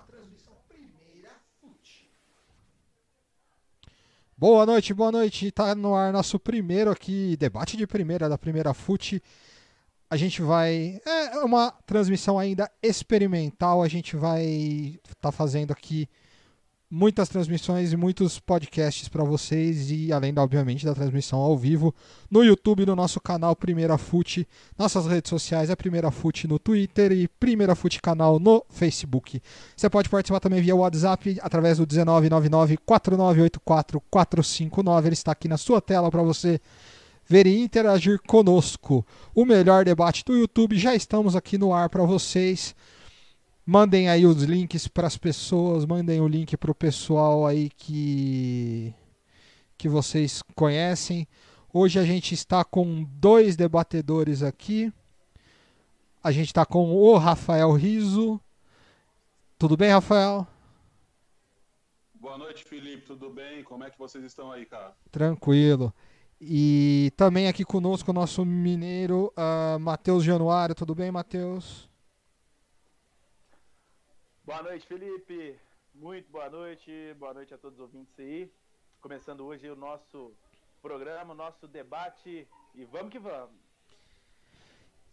transmissão Primeira Fute. Boa noite, boa noite. Tá no ar nosso primeiro aqui, debate de primeira da Primeira Fute. A gente vai. É uma transmissão ainda experimental. A gente vai estar tá fazendo aqui muitas transmissões e muitos podcasts para vocês e além obviamente da transmissão ao vivo no YouTube no nosso canal Primeira Fute, nossas redes sociais é Primeira Fute no Twitter e Primeira Fute canal no Facebook. Você pode participar também via WhatsApp através do 1999 4984 459, ele está aqui na sua tela para você ver e interagir conosco. O melhor debate do YouTube já estamos aqui no ar para vocês. Mandem aí os links para as pessoas, mandem o link para o pessoal aí que que vocês conhecem. Hoje a gente está com dois debatedores aqui. A gente está com o Rafael Riso. Tudo bem, Rafael? Boa noite, Felipe. Tudo bem? Como é que vocês estão aí, cara? Tranquilo. E também aqui conosco o nosso mineiro uh, Matheus Januário. Tudo bem, Matheus? Boa noite, Felipe. Muito boa noite. Boa noite a todos os ouvintes aí. Começando hoje o nosso programa, o nosso debate. E vamos que vamos.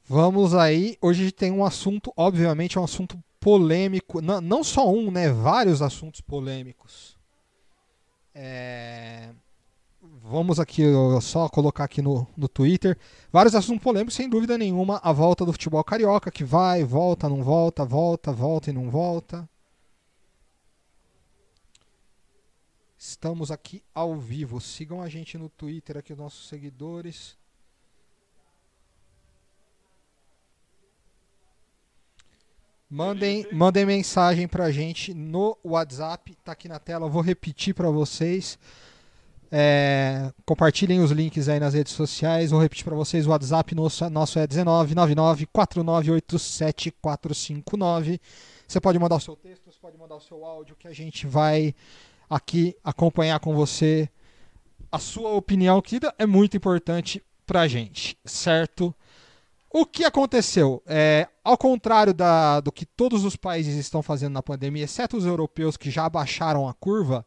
Vamos aí. Hoje tem um assunto, obviamente, é um assunto polêmico. Não, não só um, né? Vários assuntos polêmicos. É vamos aqui só colocar aqui no, no Twitter. Vários assuntos polêmicos, sem dúvida nenhuma. A volta do futebol carioca, que vai, volta, não volta, volta, volta e não volta. Estamos aqui ao vivo. Sigam a gente no Twitter aqui, os nossos seguidores. Mandem, mandem mensagem pra gente no WhatsApp, tá aqui na tela, eu vou repetir para vocês. É, compartilhem os links aí nas redes sociais. Vou repetir para vocês: o WhatsApp nosso, nosso é 199994987 Você pode mandar o seu texto, você pode mandar o seu áudio, que a gente vai aqui acompanhar com você a sua opinião, que é muito importante para a gente, certo? O que aconteceu? É, ao contrário da, do que todos os países estão fazendo na pandemia, exceto os europeus que já abaixaram a curva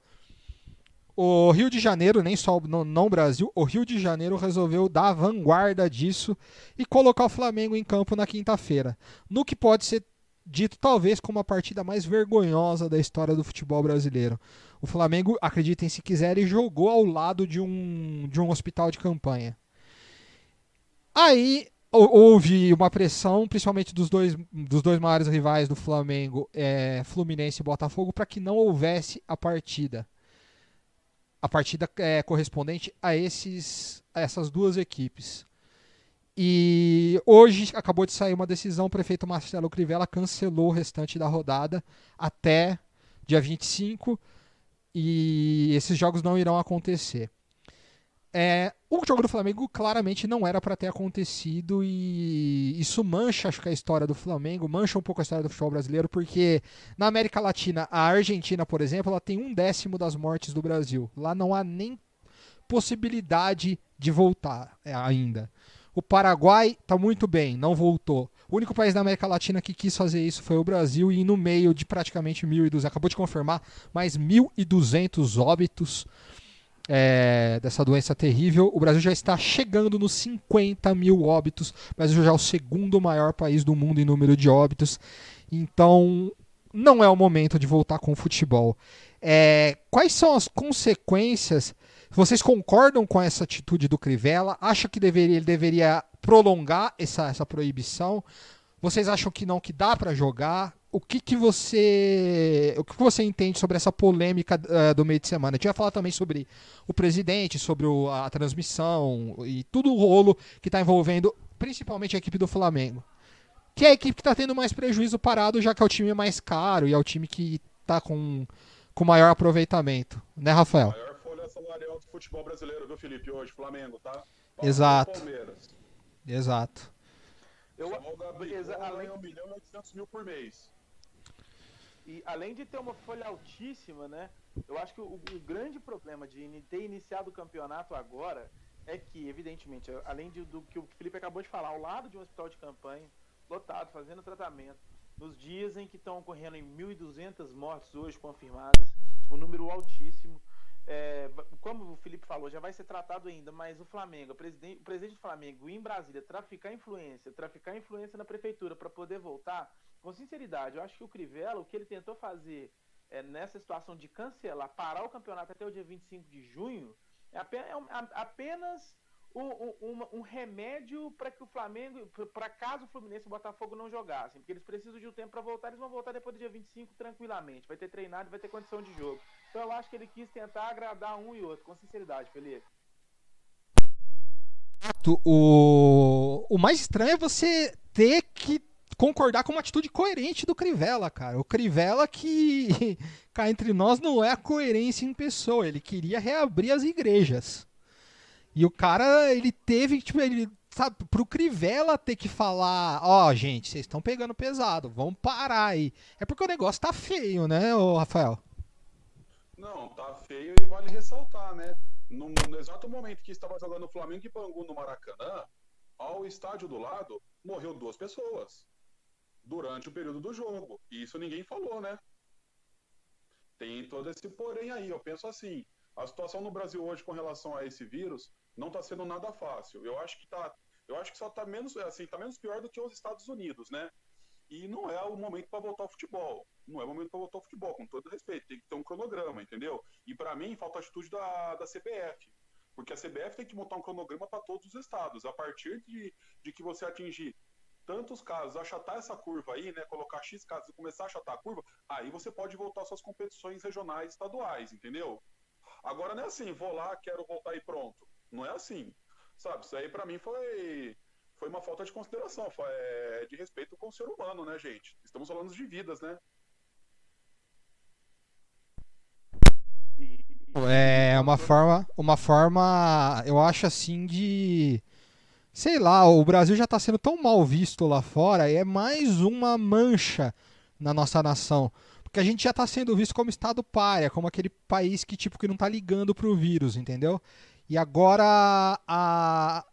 o Rio de Janeiro, nem só no, não o Brasil, o Rio de Janeiro resolveu dar a vanguarda disso e colocar o Flamengo em campo na quinta-feira. No que pode ser dito talvez como a partida mais vergonhosa da história do futebol brasileiro. O Flamengo, acreditem se quiserem, jogou ao lado de um, de um hospital de campanha. Aí houve uma pressão, principalmente dos dois, dos dois maiores rivais do Flamengo, é, Fluminense e Botafogo, para que não houvesse a partida a partida é correspondente a, esses, a essas duas equipes. E hoje acabou de sair uma decisão, o prefeito Marcelo Crivella cancelou o restante da rodada até dia 25 e esses jogos não irão acontecer. É, o jogo do Flamengo claramente não era para ter acontecido e isso mancha, acho que a história do Flamengo, mancha um pouco a história do futebol brasileiro, porque na América Latina, a Argentina, por exemplo, ela tem um décimo das mortes do Brasil. Lá não há nem possibilidade de voltar é, ainda. O Paraguai está muito bem, não voltou. O único país da América Latina que quis fazer isso foi o Brasil e no meio de praticamente 1.200, acabou de confirmar, mais 1.200 óbitos é, dessa doença terrível. O Brasil já está chegando nos 50 mil óbitos. O Brasil já é o segundo maior país do mundo em número de óbitos. Então, não é o momento de voltar com o futebol. É, quais são as consequências? Vocês concordam com essa atitude do Crivella? Acha que deveria, ele deveria prolongar essa, essa proibição? Vocês acham que não, que dá para jogar? O que, que você o que você entende sobre essa polêmica uh, do meio de semana? A gente vai falar também sobre o presidente, sobre o, a transmissão e tudo o rolo que está envolvendo principalmente a equipe do Flamengo. Que é a equipe que está tendo mais prejuízo parado, já que é o time mais caro e é o time que está com, com maior aproveitamento. Né, Rafael? Maior folha salarial do futebol brasileiro, viu, Felipe? Hoje, Flamengo, tá? Exato. Exato. Eu, além de 1 milhão e 800 mil por mês. E além de ter uma folha altíssima, né? Eu acho que o, o, grande problema de ter iniciado o campeonato agora é que, evidentemente, além de, do que o Felipe acabou de falar, ao lado de um hospital de campanha, lotado, fazendo tratamento, nos dias em que estão ocorrendo em 1.200 mortes hoje confirmadas, um número altíssimo. É, como o Felipe falou, já vai ser tratado ainda, mas o Flamengo, o presidente, o presidente do Flamengo em Brasília, traficar influência, traficar influência na prefeitura para poder voltar, com sinceridade, eu acho que o Crivella, o que ele tentou fazer é, nessa situação de cancelar, parar o campeonato até o dia 25 de junho, é apenas, é apenas um, um, um, remédio para que o Flamengo, para caso o Fluminense e o Botafogo não jogassem, porque eles precisam de um tempo para voltar, eles vão voltar depois do dia 25 tranquilamente, vai ter treinado vai ter condição de jogo. Então eu acho que ele quis tentar agradar um e outro, com sinceridade, Felipe. O, o mais estranho é você ter que concordar com uma atitude coerente do Crivella, cara. O Crivella que cá entre nós não é a coerência em pessoa, ele queria reabrir as igrejas. E o cara, ele teve, tipo, ele, sabe, pro Crivella ter que falar, ó, oh, gente, vocês estão pegando pesado, vamos parar aí. É porque o negócio tá feio, né, ô Rafael? Não, tá feio e vale ressaltar, né? No, no exato momento que estava jogando Flamengo e Bangu no Maracanã, ao estádio do lado, morreu duas pessoas durante o período do jogo. E isso ninguém falou, né? Tem todo esse porém aí. Eu penso assim, a situação no Brasil hoje com relação a esse vírus não está sendo nada fácil. Eu acho que tá, eu acho que só está menos, assim, tá menos pior do que os Estados Unidos, né? E não é o momento para voltar ao futebol. Não é o momento para voltar ao futebol, com todo respeito. Tem que ter um cronograma, entendeu? E para mim falta a atitude da, da CBF. Porque a CBF tem que montar um cronograma para todos os estados. A partir de, de que você atingir tantos casos, achatar essa curva aí, né? Colocar X casos e começar a achatar a curva, aí você pode voltar às suas competições regionais estaduais, entendeu? Agora não é assim, vou lá, quero voltar e pronto. Não é assim. Sabe, isso aí para mim foi foi uma falta de consideração, foi, é, de respeito com o ser humano, né, gente? Estamos falando de vidas, né? É uma forma, uma forma, eu acho assim de sei lá, o Brasil já está sendo tão mal visto lá fora, é mais uma mancha na nossa nação. Porque a gente já está sendo visto como estado párea, como aquele país que tipo que não está ligando pro vírus, entendeu? E agora a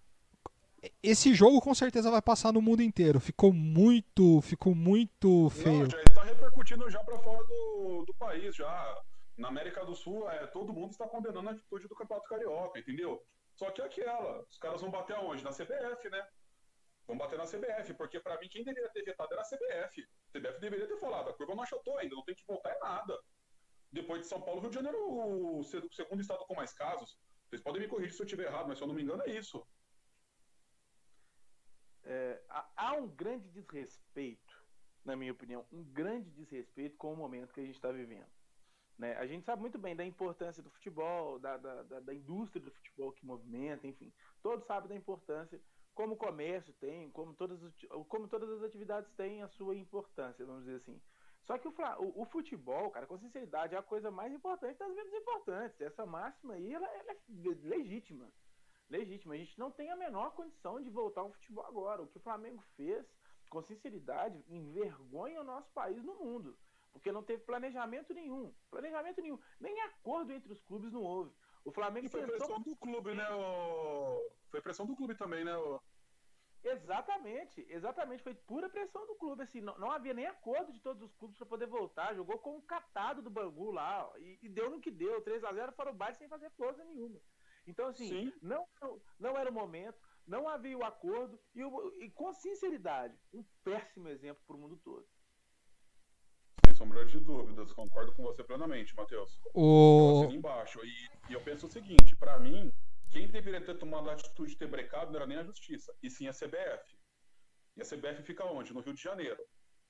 esse jogo com certeza vai passar no mundo inteiro. Ficou muito, ficou muito feio. Não, já está repercutindo já para fora do, do país já. Na América do Sul, é, todo mundo está condenando a atitude do Campeonato Carioca, entendeu? Só que é aquela, os caras vão bater aonde? Na CBF, né? Vão bater na CBF, porque para mim quem deveria ter vetado era a CBF. A CBF deveria ter falado, a curva não achatou ainda, não tem que voltar em nada. Depois de São Paulo, Rio de Janeiro, o segundo estado com mais casos. Vocês podem me corrigir se eu estiver errado, mas se eu não me engano é isso. É, há um grande desrespeito, na minha opinião, um grande desrespeito com o momento que a gente está vivendo. Né? A gente sabe muito bem da importância do futebol, da, da, da, da indústria do futebol que movimenta, enfim. Todos sabem da importância, como o comércio tem, como todas, como todas as atividades têm a sua importância, vamos dizer assim. Só que o, o, o, futebol, cara, com sinceridade, é a coisa mais importante das menos importantes. Essa máxima aí, ela, ela, é legítima. Legítima. A gente não tem a menor condição de voltar ao futebol agora. O que o Flamengo fez, com sinceridade, envergonha o nosso país no mundo. Porque não teve planejamento nenhum. Planejamento nenhum. Nem acordo entre os clubes não houve. O Flamengo e foi tentou... pressão do clube, né? O... Foi pressão do clube também, né? O... Exatamente, exatamente. Foi pura pressão do clube. Assim, não, não havia nem acordo de todos os clubes para poder voltar. Jogou com um catado do Bangu lá e, e deu no que deu. 3 a 0 para o baile sem fazer força nenhuma. Então, assim, não, não era o momento, não havia o acordo e, e com sinceridade, um péssimo exemplo para o mundo todo sombra de dúvidas, concordo com você plenamente, Matheus. O... Embaixo. E, e, eu penso o seguinte, para mim, quem deveria ter tomado a atitude de ter brecado não era nem a justiça, e sim a CBF. E a CBF fica onde? No Rio de Janeiro.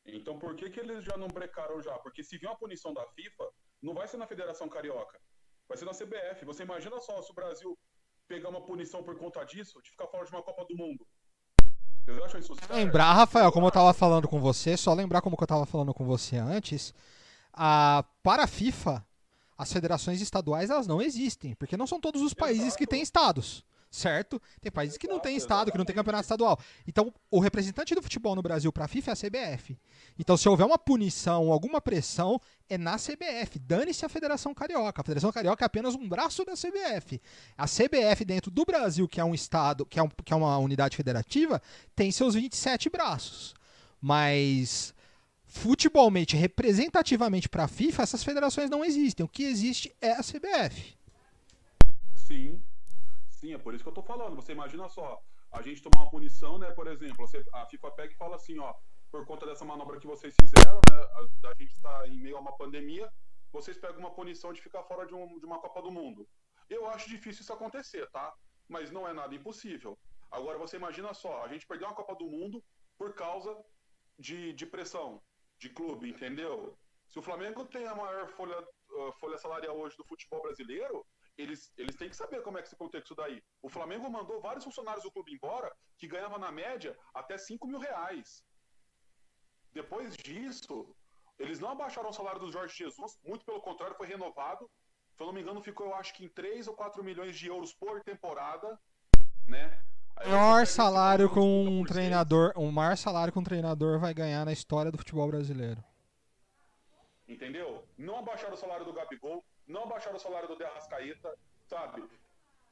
Então por que, que eles já não brecaram já? Porque se vier uma punição da FIFA, não vai ser na Federação Carioca, vai ser na CBF. Você imagina só se o Brasil pegar uma punição por conta disso, de ficar fora de uma Copa do Mundo. Vocês acham isso certo? Lembrar, Rafael, como eu estava falando com você, só lembrar como eu estava falando com você antes, a, para a FIFA, as federações estaduais elas não existem, porque não são todos os países Exato. que têm estados certo? Tem países que não têm estado, que não tem campeonato estadual. Então, o representante do futebol no Brasil para a FIFA é a CBF. Então, se houver uma punição, alguma pressão, é na CBF. Dane-se a Federação Carioca. A Federação Carioca é apenas um braço da CBF. A CBF dentro do Brasil, que é um estado, que é, um, que é uma unidade federativa, tem seus 27 braços. Mas futebolmente, representativamente para a FIFA, essas federações não existem. O que existe é a CBF. Sim. Sim, é por isso que eu tô falando. Você imagina só, a gente tomar uma punição, né? Por exemplo, você- a FIFA pega e fala assim, ó, por conta dessa manobra que vocês fizeram, né? A, gente está em meio a uma pandemia, vocês pegam uma punição de ficar fora de, um- de uma Copa do Mundo. Eu acho difícil isso acontecer, tá? Mas não é nada impossível. Agora você imagina só, a gente perdeu uma Copa do Mundo por causa de, de pressão de clube, entendeu? Se o Flamengo tem a maior folha, ah, folha salarial hoje do futebol brasileiro, eles, eles têm que saber como é que se contexto isso daí. O Flamengo mandou vários funcionários do clube embora que ganhavam na média até 5 mil reais. Depois disso, eles não abaixaram o salário do Jorge Jesus, muito pelo contrário, foi renovado. Se eu não me engano, ficou, eu acho que em 3 ou 4 milhões de euros por temporada, né? Aí maior salário com um treinador, o maior salário que um treinador vai ganhar na história do futebol brasileiro. Entendeu? Não abaixaram o salário do Gabigol, não abaixaram o salário do De Arrascaeta, sabe?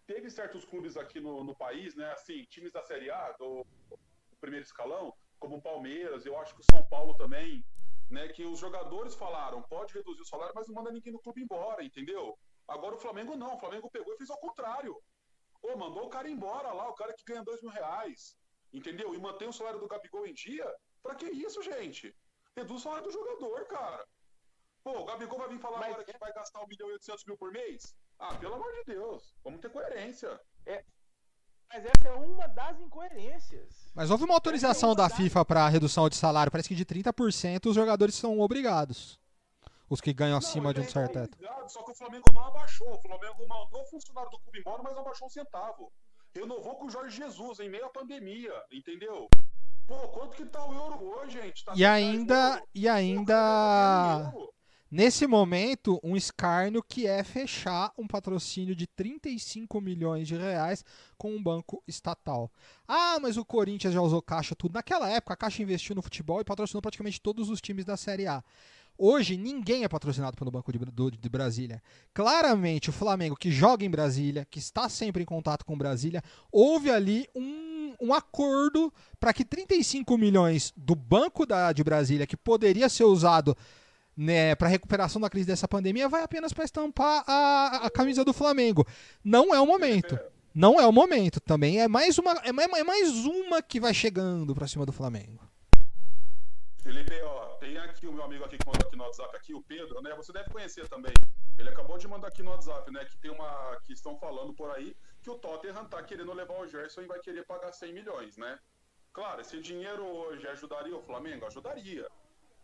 Teve certos clubes aqui no, no país, né? Assim, times da Série A, do, do primeiro escalão, como o Palmeiras, eu acho que o São Paulo também, né? Que os jogadores falaram, pode reduzir o salário, mas não manda ninguém do clube embora, entendeu? Agora o Flamengo não, o Flamengo pegou e fez ao contrário. Pô, mandou o cara embora lá, o cara que ganha dois mil reais, entendeu? E mantém o salário do Gabigol em dia. Pra que isso, gente? Reduz o salário do jogador, cara. Pô, o Gabigol vai vir falar Mas- agora que vai gastar 1 milhão e 800 mil por mês? Ah, pelo amor de Deus, vamos ter coerência. Mas essa é uma das incoerências. Mas houve uma autorização da FIFA para redução de salário, parece que de 30% os jogadores são obrigados. Os que ganham acima Não, de um ele certo teto. Só que o Flamengo não abaixou. O Flamengo mandou o funcionário do clube embora, mas não abaixou um centavo. Renovou com o Jorge Jesus em meio à pandemia, entendeu? Pô, quanto que tá o euro hoje, gente? Tá E 100 reais ainda, e Pô, cara, ainda tá. Nesse momento, um escárnio que é fechar um patrocínio de 35 milhões de reais com um banco estatal. Ah, mas o Corinthians já usou caixa tudo. Naquela época, a Caixa investiu no futebol e patrocinou praticamente todos os times da Série A. Hoje, ninguém é patrocinado pelo Banco de, do- de Brasília. Claramente, o Flamengo, que joga em Brasília, que está sempre em contato com Brasília, houve ali um, um acordo para que 35 milhões do Banco da, de Brasília, que poderia ser usado né, para recuperação da crise dessa pandemia, vai apenas para estampar a, a camisa do Flamengo. Não é o momento. Não é o momento. Também é mais uma, é mais, é mais uma que vai chegando para cima do Flamengo. Felipe, ó, tem aqui o meu amigo aqui que mandou aqui no WhatsApp, aqui o Pedro, né? Você deve conhecer também. Ele acabou de mandar aqui no WhatsApp, né? Que tem uma. que estão falando por aí que o Tottenham tá querendo levar o Gerson e vai querer pagar 100 milhões, né? Claro, esse dinheiro hoje ajudaria o Flamengo? Ajudaria.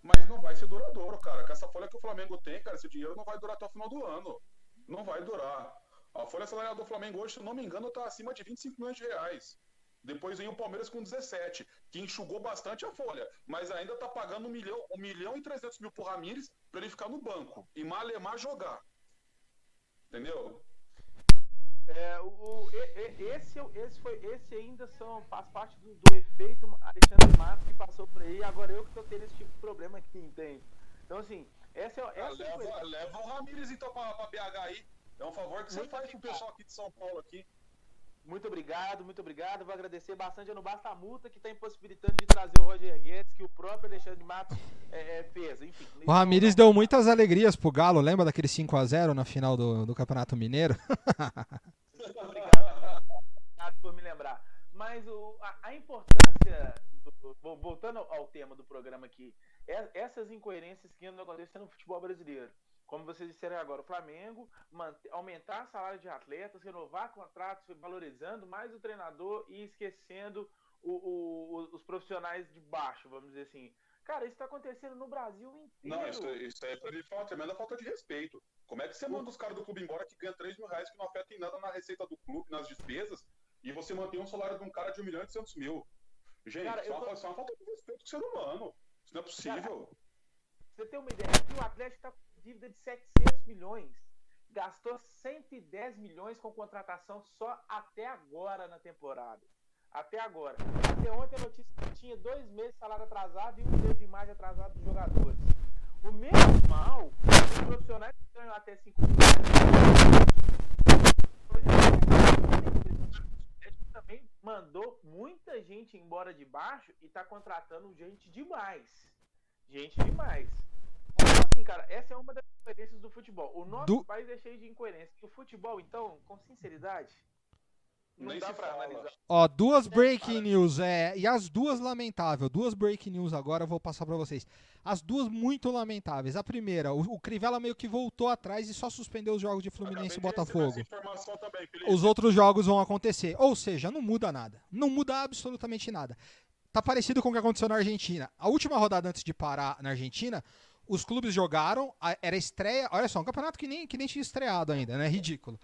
Mas não vai ser duradouro, cara. Com essa folha que o Flamengo tem, cara, esse dinheiro não vai durar até o final do ano. Não vai durar. A folha salarial do Flamengo hoje, se não me engano, tá acima de 25 milhões de reais. Depois vem o Palmeiras com 17, que enxugou bastante a folha, mas ainda tá pagando 1 milhão, 1 milhão e 300 mil pro Ramires pra ele ficar no banco e malemar jogar. Entendeu? É, o, o- e- e- esse, o- esse, foi, esse ainda são, faz parte do, do efeito Alexandre Matos que passou por aí, agora eu que tô tendo esse tipo de problema aqui, entende? Então, assim, essa é, Ah, essa é a leva, leva o Ramires então pra, pra BH aí. É um favor que você Muito faz pro obrigado. pessoal aqui de São Paulo aqui. Muito obrigado, muito obrigado. Vou agradecer bastante. Eu não basta a multa que está impossibilitando de trazer o Roger Guedes, que o próprio Alexandre Matos é, é, fez. Enfim, O Ramires deu muitas alegrias pro Galo, lembra daquele 5 a 0 na final do, do Campeonato Mineiro? Obrigado, obrigado por me lembrar. Mas o- a, a importância, do- vo- voltando ao tema do programa aqui, é- essas incoerências que andam acontecendo no futebol brasileiro. Como vocês disseram agora, o Flamengo mante- aumentar salário de atletas, renovar contratos, valorizando mais o treinador e esquecendo o- o- os profissionais de baixo, vamos dizer assim. Cara, isso está acontecendo no Brasil inteiro. Não, isso, isso aí pra mim uma tremenda falta de respeito. Como é que você manda os caras do clube embora que ganha 3 mil reais, que não afeta em nada na receita do clube, nas despesas, e você mantém um salário de um cara de 1 milhão e 800 mil? Gente, Cara, isso, é uma, tô- isso é uma falta de respeito com o ser humano. Isso não é possível. Pra você ter uma ideia, aqui o Atlético está com dívida de 700 milhões. Gastou 110 milhões com contratação só até agora na temporada. Até agora. Até ontem a notícia que tinha dois meses de salário atrasado e um mês de imagem atrasado dos jogadores. O mesmo mal, os profissionais que ganham até 5 milhões. O Atlético também mandou muita gente embora de baixo e está contratando gente demais. Gente demais. Então, assim, cara, essa é uma das incoerências do futebol. O nosso Do- país é cheio de incoerências. E o futebol, então, com sinceridade, não dá pra fala. analisar. Ó, duas breaking news, é, e as duas lamentável, duas breaking news agora eu vou passar pra vocês. As duas muito lamentáveis. A primeira, o, o Crivella meio que voltou atrás e só suspendeu os jogos de Fluminense e Botafogo. também. Os outros jogos vão acontecer. Ou seja, não muda nada. Não muda absolutamente nada. Tá parecido com o que aconteceu na Argentina. A última rodada antes de parar na Argentina, os clubes jogaram, a- era estreia. Olha só, um campeonato que nem, que nem tinha estreado ainda, né? Ridículo.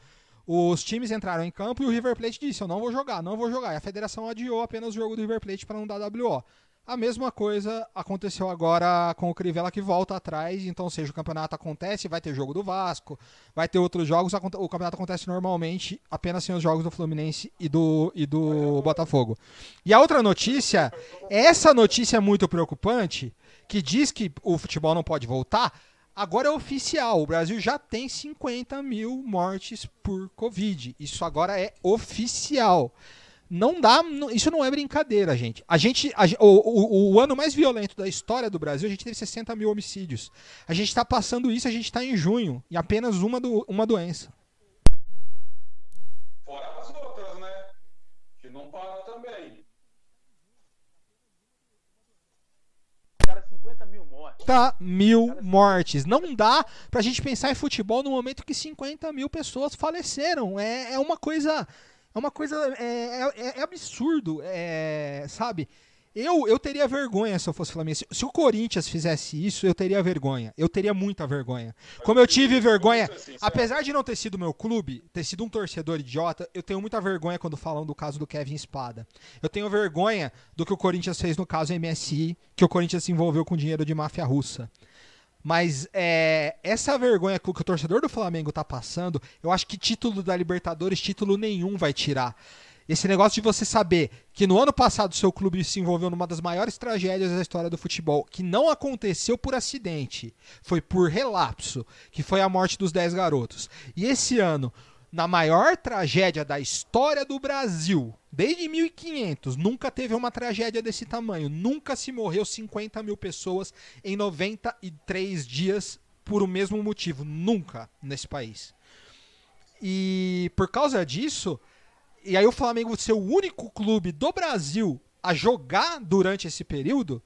Os times entraram em campo e o River Plate disse: Eu não vou jogar, não vou jogar. E a federação adiou apenas o jogo do River Plate para não dar WO. A mesma coisa aconteceu agora com o Crivella que volta atrás. Então, seja, o campeonato acontece, vai ter jogo do Vasco, vai ter outros jogos. O campeonato acontece normalmente, apenas sem os jogos do Fluminense e do, e do Botafogo. E a outra notícia, essa notícia é muito preocupante, que diz que o futebol não pode voltar. Agora é oficial, o Brasil já tem 50 mil mortes por Covid. Isso agora é oficial. Não dá, isso não é brincadeira, gente. A gente, a o, o- o ano mais violento da história do Brasil, a gente teve 60 mil homicídios. A gente está passando isso, a gente está em junho, em apenas uma, do, uma doença. Fora as outras, né? Que não para também. Cara, 50 mil mortes. 50 mil mortes. Não dá pra gente pensar em futebol no momento que 50 mil pessoas faleceram. É, é uma coisa. É uma coisa. É, é- é absurdo. É, sabe? Eu, eu teria vergonha se eu fosse Flamengo. Se, se o Corinthians fizesse isso, eu teria vergonha. Eu teria muita vergonha. Como eu tive vergonha. Sinceros. Apesar de não ter sido meu clube, ter sido um torcedor idiota, eu tenho muita vergonha quando falam do caso do Kevin Espada. Eu tenho vergonha do que o Corinthians fez no caso MSI, que o Corinthians se envolveu com dinheiro de máfia russa. Mas é, essa vergonha que o que o torcedor do Flamengo tá passando, eu acho que título da Libertadores, título nenhum vai tirar. Esse negócio de você saber que no ano passado seu clube se envolveu numa das maiores tragédias da história do futebol, que não aconteceu por acidente, foi por relapso, que foi a morte dos 10 garotos. E esse ano, na maior tragédia da história do Brasil, desde 1500, nunca teve uma tragédia desse tamanho. Nunca se morreu 50 mil pessoas em 93 dias por o mesmo motivo. Nunca nesse país. E por causa disso, e aí o Flamengo ser o único clube do Brasil a jogar durante esse período,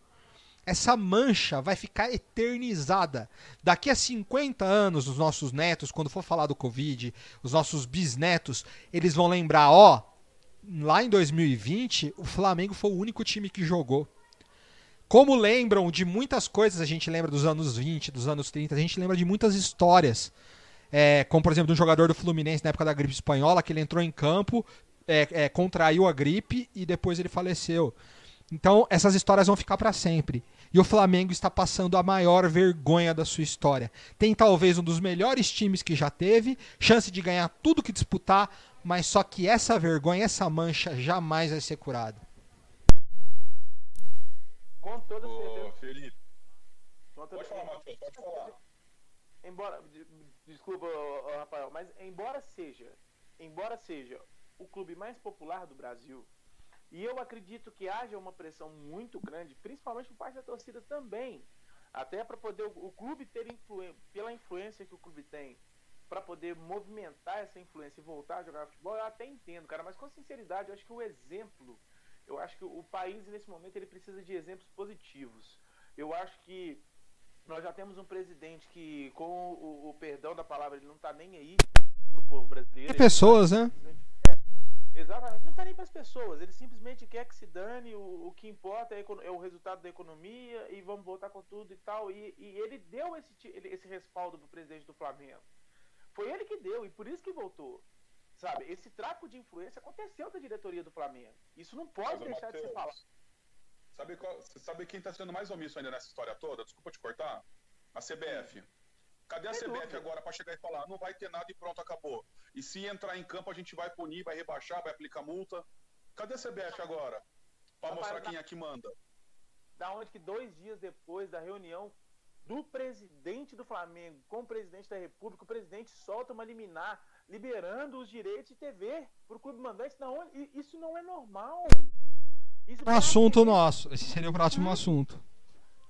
essa mancha vai ficar eternizada. Daqui a 50 anos, os nossos netos, quando for falar do Covid, os nossos bisnetos, eles vão lembrar, ó, lá em 2020, o Flamengo foi o único time que jogou. Como lembram de muitas coisas, a gente lembra dos anos 20, dos anos 30, a gente lembra de muitas histórias. É, como, por exemplo, de um jogador do Fluminense na época da gripe espanhola, que ele entrou em campo, é, é, contraiu a gripe e depois ele faleceu. Então, essas histórias vão ficar para sempre. E o Flamengo está passando a maior vergonha da sua história. Tem talvez um dos melhores times que já teve, chance de ganhar tudo que disputar, mas só que essa vergonha, essa mancha jamais vai ser curada. Com toda certeza. Felipe, Com toda pode falar. Matheus, pode falar. Embora, de- desculpa, Rafael, mas embora seja, embora seja o clube mais popular do Brasil, e eu acredito que haja uma pressão muito grande, principalmente por parte da torcida também, até para poder o, o clube ter influência, pela influência que o clube tem, para poder movimentar essa influência e voltar a jogar futebol, eu até entendo, cara, mas com sinceridade, eu acho que o exemplo, eu acho que o país nesse momento ele precisa de exemplos positivos. Eu acho que nós já temos um presidente que, com o, o perdão da palavra, ele não tá nem aí pro povo brasileiro. E pessoas, né? Exatamente, não tá nem para as pessoas. Ele simplesmente quer que se dane. O, o que importa é, é o resultado da economia e vamos voltar com tudo e tal. E, e ele deu esse, esse respaldo pro presidente do Flamengo. Foi ele que deu e por isso que voltou. Sabe, esse tráfico de influência aconteceu da diretoria do Flamengo. Isso não pode Mas, deixar de ser falado. Sabe, qual, sabe quem tá sendo mais omisso ainda nessa história toda? Desculpa te cortar. A CBF. Cadê a Sem CBF dúvida. agora pra chegar e falar, não vai ter nada e pronto, acabou. E se entrar em campo, a gente vai punir, vai rebaixar, vai aplicar multa. Cadê a CBF agora? Pra Rapaz, mostrar quem é que manda. da onde que dois dias depois da reunião do presidente do Flamengo com o presidente da República, o presidente solta uma liminar liberando os direitos de TV pro clube mandante. Da onde? Isso não é normal. Isso Um assunto a ver- nosso. Esse seria o próximo assunto.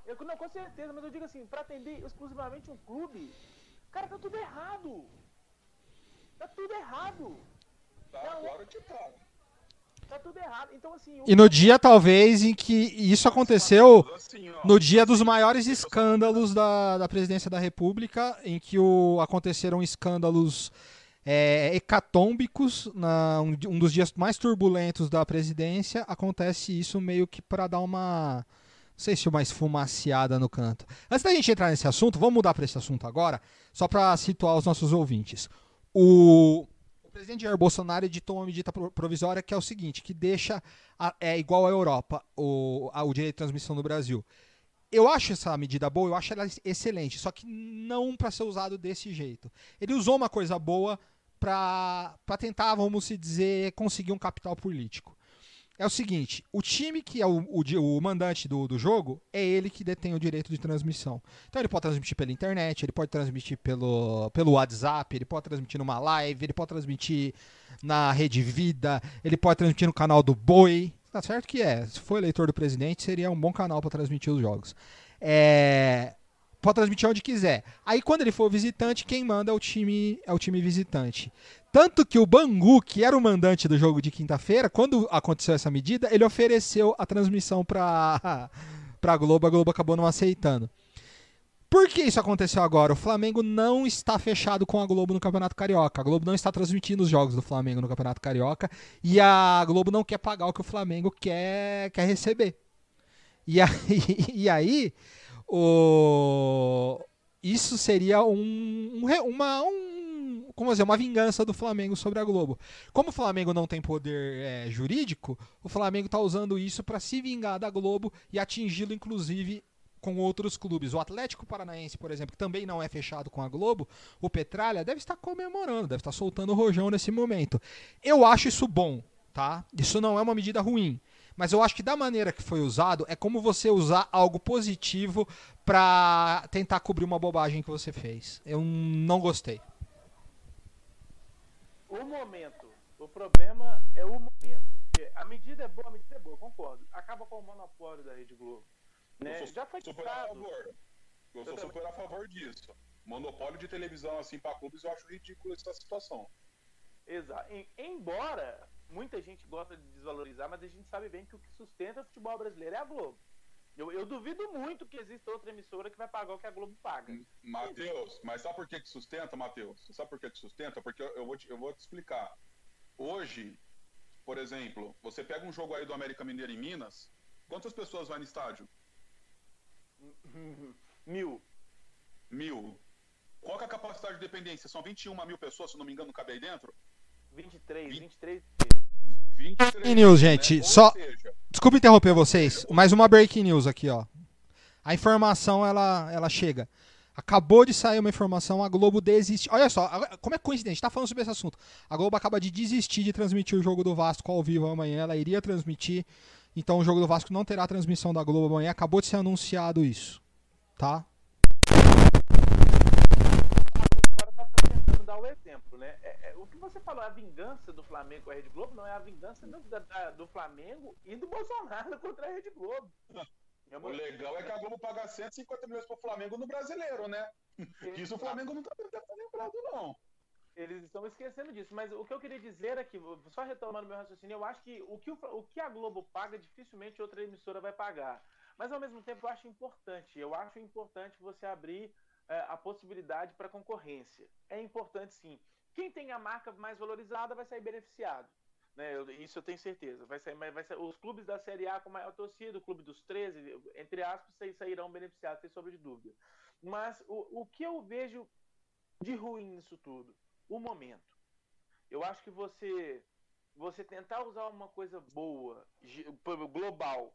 Eu, não, com certeza, mas eu digo assim, pra atender exclusivamente um clube, cara, tá tudo errado. Tá tudo errado. Tá, Não, claro que tá. Tá tudo errado. Então, assim. E no dia, talvez, em que isso aconteceu, Assim, ó, no dia dos maiores escândalos da, da presidência da República, em que o, aconteceram escândalos é, hecatômbicos, na, um, um dos dias mais turbulentos da presidência, acontece isso meio que para dar uma. Sei se uma esfumaciada no canto. Antes da gente entrar nesse assunto, vamos mudar para esse assunto agora, só para situar os nossos ouvintes. O, o presidente Jair Bolsonaro editou uma medida pro- provisória que é o seguinte, que deixa a- é igual à Europa o, a- o direito de transmissão no Brasil. Eu acho essa medida boa, eu acho ela excelente, só que não para ser usado desse jeito. Ele usou uma coisa boa para tentar, vamos se dizer, conseguir um capital político. É o seguinte, o time que é o, o o mandante do, do jogo é ele que detém o direito de transmissão. Então ele pode transmitir pela internet, ele pode transmitir pelo, pelo WhatsApp, ele pode transmitir numa live, ele pode transmitir na Rede Vida, ele pode transmitir no canal do Boi. Tá certo que é. Se for eleitor do presidente, seria um bom canal para transmitir os jogos. É, pode transmitir onde quiser. Aí quando ele for visitante, quem manda é o time é o time visitante. Tanto que o Bangu, que era o mandante do jogo de quinta-feira, quando aconteceu essa medida, ele ofereceu a transmissão para para Globo, a Globo acabou não aceitando. Por que isso aconteceu agora? O Flamengo não está fechado com a Globo no Campeonato Carioca. A Globo não está transmitindo os jogos do Flamengo no Campeonato Carioca e a Globo não quer pagar o que o Flamengo quer, quer receber. E aí, e aí o... isso seria um, um uma, um, como dizer, uma vingança do Flamengo sobre a Globo. Como o Flamengo não tem poder é, jurídico, o Flamengo está usando isso para se vingar da Globo e atingi-lo, inclusive, com outros clubes. O Atlético Paranaense, por exemplo, que também não é fechado com a Globo, o Petralha deve estar comemorando, deve estar soltando o rojão nesse momento. Eu acho isso bom, tá? Isso não é uma medida ruim. Mas eu acho que da maneira que foi usado, é como você usar algo positivo pra tentar cobrir uma bobagem que você fez. Eu não gostei. O momento. O problema é o momento. Porque A medida é boa, a medida é boa, concordo. Acaba com o monopólio da Rede Globo. Né? Eu sou Já foi super a favor. Eu sou Eu super a favor disso. Monopólio de televisão assim para clubes, eu acho ridículo essa situação. Exato. Em- Embora muita gente gosta de desvalorizar, mas a gente sabe bem que o que sustenta o futebol brasileiro é a Globo. Eu, eu duvido muito que exista outra emissora que vai pagar o que a Globo paga. Matheus, mas sabe por que, que sustenta, Matheus? Sabe por que, que sustenta? Porque eu, eu vou te, eu vou te explicar. Hoje, por exemplo, você pega um jogo aí do América Mineiro em Minas, quantas pessoas vai no estádio? Mil. Mil. Qual que é a capacidade de dependência? São 21 mil pessoas, se não me engano, cabe aí dentro? 23, Vinte- 23. 23 Breaking news, gente. Ou Só- seja, Desculpa interromper vocês, mais uma breaking news aqui, ó. A informação ela, ela chega. Acabou de sair uma informação, a Globo desiste. Olha só, como é coincidente, tá falando sobre esse assunto. A Globo acaba de desistir de transmitir o jogo do Vasco ao vivo amanhã. Ela iria transmitir, então o jogo do Vasco não terá transmissão da Globo amanhã. Acabou de ser anunciado isso, tá? Agora tá tentando dar o exemplo, né? É- é, o que você falou, a vingança do Flamengo com a Rede Globo não é a vingança do, da- do Flamengo e do Bolsonaro contra a Rede Globo. É o legal é que a Globo paga 150 milhões pro Flamengo no brasileiro, né? Isso o Flamengo não tá, não tá lembrado, não. Eles estão esquecendo disso, mas o que eu queria dizer aqui, só retomando meu raciocínio, eu acho que o que, o, o que a Globo paga, dificilmente outra emissora vai pagar. Mas ao mesmo tempo eu acho importante, eu acho importante você abrir é, a possibilidade para concorrência. É importante sim. Quem tem a marca mais valorizada vai sair beneficiado. Né? Eu- isso eu tenho certeza. Vai sair, vai sair- os clubes da Série A com maior torcida, o clube dos 13, entre aspas, sa- sairão beneficiados, sem sombra de dúvida. Mas o, o que eu vejo de ruim nisso tudo? O momento. Eu acho que você você tentar usar uma coisa boa, global,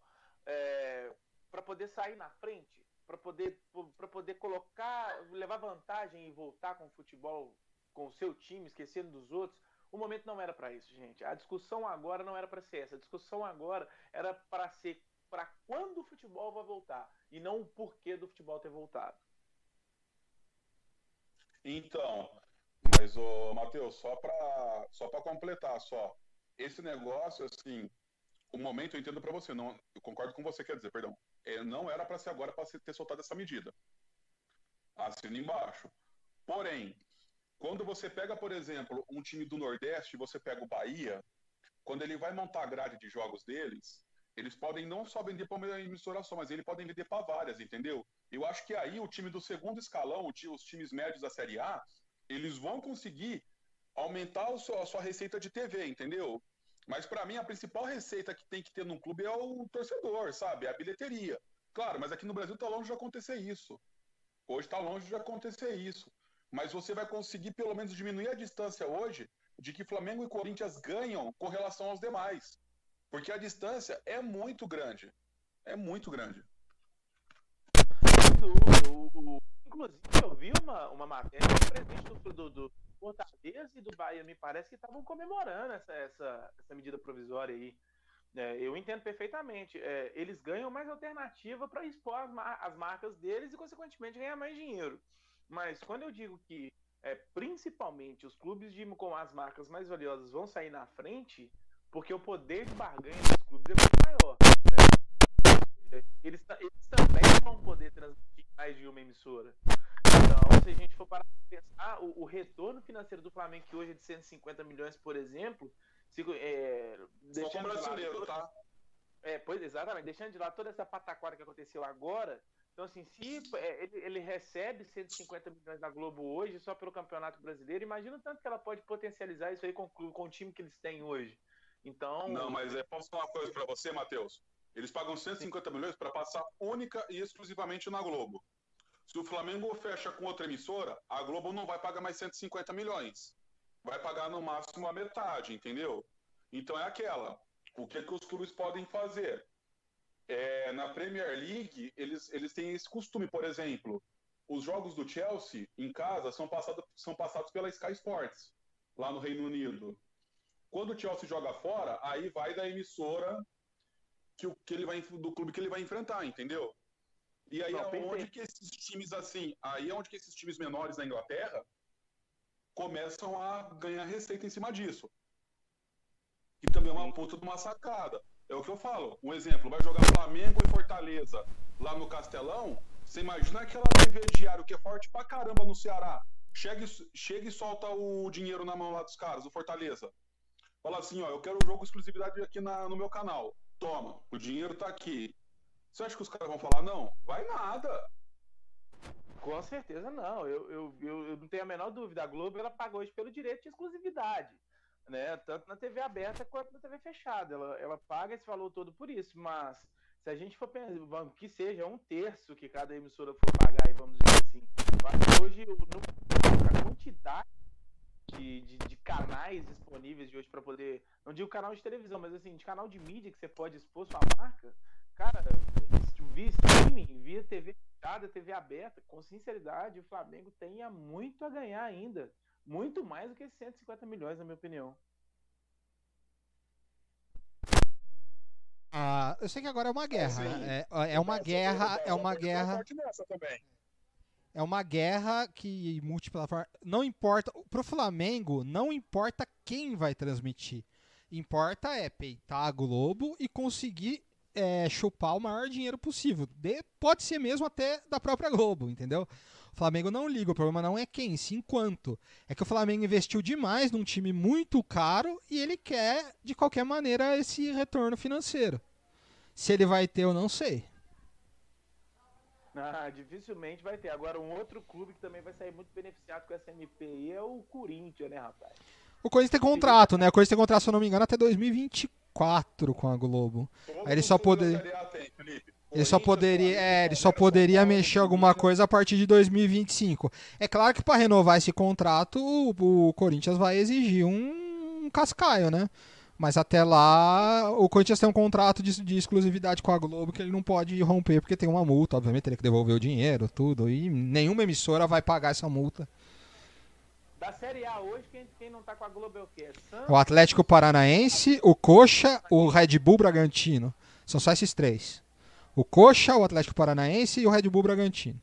para poder sair na frente, para poder para poder colocar, levar vantagem e voltar com o futebol, com o seu time, esquecendo dos outros, o momento não era para isso, gente. A discussão agora não era para ser essa. A discussão agora era para ser para quando o futebol vai voltar e não o porquê do futebol ter voltado. Então, mas, ô, Matheus, só pra, só pra completar, só. Esse negócio, assim, o momento eu entendo pra você, não, eu concordo com você, quer dizer, perdão. É, não era para ser agora para ter soltado essa medida. Assina embaixo. Porém, quando você pega, por exemplo, um time do Nordeste, você pega o Bahia, quando ele vai montar a grade de jogos deles, eles podem não só vender para uma emissora só, mas eles podem vender para várias, entendeu? Eu acho que aí o time do segundo escalão, os times médios da Série A, eles vão conseguir aumentar a sua, a sua receita de TV, entendeu? Mas para mim a principal receita que tem que ter num clube é o torcedor, sabe? É a bilheteria. Claro, mas aqui no Brasil está longe de acontecer isso. Hoje está longe de acontecer isso. Mas você vai conseguir pelo menos diminuir a distância hoje de que Flamengo e Corinthians ganham com relação aos demais. Porque a distância é muito grande. É muito grande. inclusive, eu vi uma, uma matéria do do Fortaleza e do Bahia, me parece que estavam comemorando essa, essa, essa medida provisória aí. É, eu entendo perfeitamente. É, eles ganham mais alternativa para expor as, mar as, marcas deles e, consequentemente, ganhar mais dinheiro. Mas quando eu digo que, é, principalmente, os clubes de, com as marcas mais valiosas vão sair na frente, porque o poder de barganha dos clubes é muito maior. Né? Eles, eles também vão poder transmitir mais de uma emissora. Então, se a gente for parar para pensar, o, o, retorno financeiro do Flamengo, que hoje é de 150 milhões, por exemplo, se, é, com brasileiro, de tá? É, pois exatamente, deixando de lá toda essa pataquara que aconteceu agora. Então, assim, se é, ele, ele, recebe 150 milhões da Globo hoje só pelo Campeonato Brasileiro, imagina o tanto que ela pode potencializar isso aí com, com o time que eles têm hoje. Então. Não, mas é, posso falar uma coisa para você, Matheus? Eles pagam 150 Sim. milhões para passar única e exclusivamente na Globo. Se o Flamengo fecha com outra emissora, a Globo não vai pagar mais 150 milhões. Vai pagar no máximo a metade, entendeu? Então é aquela. O que, que os clubes podem fazer? É, na Premier League, eles, eles têm esse costume, por exemplo, os jogos do Chelsea em casa são, passado, são passados pela Sky Sports, lá no Reino Unido. Quando o Chelsea joga fora, aí vai da emissora que, que ele vai, do clube que ele vai enfrentar, entendeu? E aí é onde que esses times assim, aí é onde que esses times menores da Inglaterra começam a ganhar receita em cima disso. Que também é uma puta de uma sacada. É o que eu falo. Um exemplo, vai jogar Flamengo e Fortaleza lá no Castelão. Você imagina aquela TV diário que é forte pra caramba no Ceará. Chega e, chega e solta o dinheiro na mão lá dos caras, do Fortaleza. Fala assim, ó, eu quero o jogo exclusividade aqui na, no meu canal. Toma, o dinheiro tá aqui. Você acha que os caras vão falar não? Vai nada. Com certeza não. Eu, eu, eu, eu, não tenho a menor dúvida. A Globo ela pagou hoje pelo direito de exclusividade. Né? Tanto na TV aberta quanto na TV fechada. Ela, ela paga esse valor todo por isso. Mas se a gente for pensar, que seja um terço que cada emissora for pagar, e vamos dizer assim, hoje no, a quantidade de, de, de, canais disponíveis de hoje para poder. Não digo canal de televisão, mas assim, de canal de mídia que você pode expor sua marca, cara, via streaming, via TV fechada, TV aberta, com sinceridade, o Flamengo tem muito a ganhar ainda. Muito mais do que 150 milhões, na minha opinião. Ah, eu sei que agora é uma guerra. É, é, é uma guerra, é uma guerra. É uma guerra que multiplataforma. Não importa. Pro Flamengo, não importa quem vai transmitir. Importa é peitar a Globo e conseguir é, chupar o maior dinheiro possível. De, pode ser mesmo até da própria Globo, entendeu? O Flamengo não liga, o problema não é quem, sim quanto. É que o Flamengo investiu demais num time muito caro e ele quer, de qualquer maneira, esse retorno financeiro. Se ele vai ter, eu não sei. Ah, dificilmente vai ter. Agora, um outro clube que também vai sair muito beneficiado com essa MP é o Corinthians, né, rapaz? O Corinthians tem contrato, né? O Corinthians tem contrato, se eu não me engano, até 2024 com a Globo. Aí ele só poderia. Ele só poderia, é, ele só poderia mexer alguma coisa a partir de 2025. É claro que para renovar esse contrato, o, Corinthians vai exigir um, um cascaio, né? Mas até lá, o Corinthians tem um contrato de, de, exclusividade com a Globo que ele não pode romper porque tem uma multa, obviamente, teria que devolver o dinheiro, tudo. E nenhuma emissora vai pagar essa multa. Da Série A hoje, quem, quem não tá com a Globo é o quê? Santos? O Atlético Paranaense, o Coxa, o Red Bull Bragantino. São só esses três. O Coxa, o Atlético Paranaense e o Red Bull Bragantino.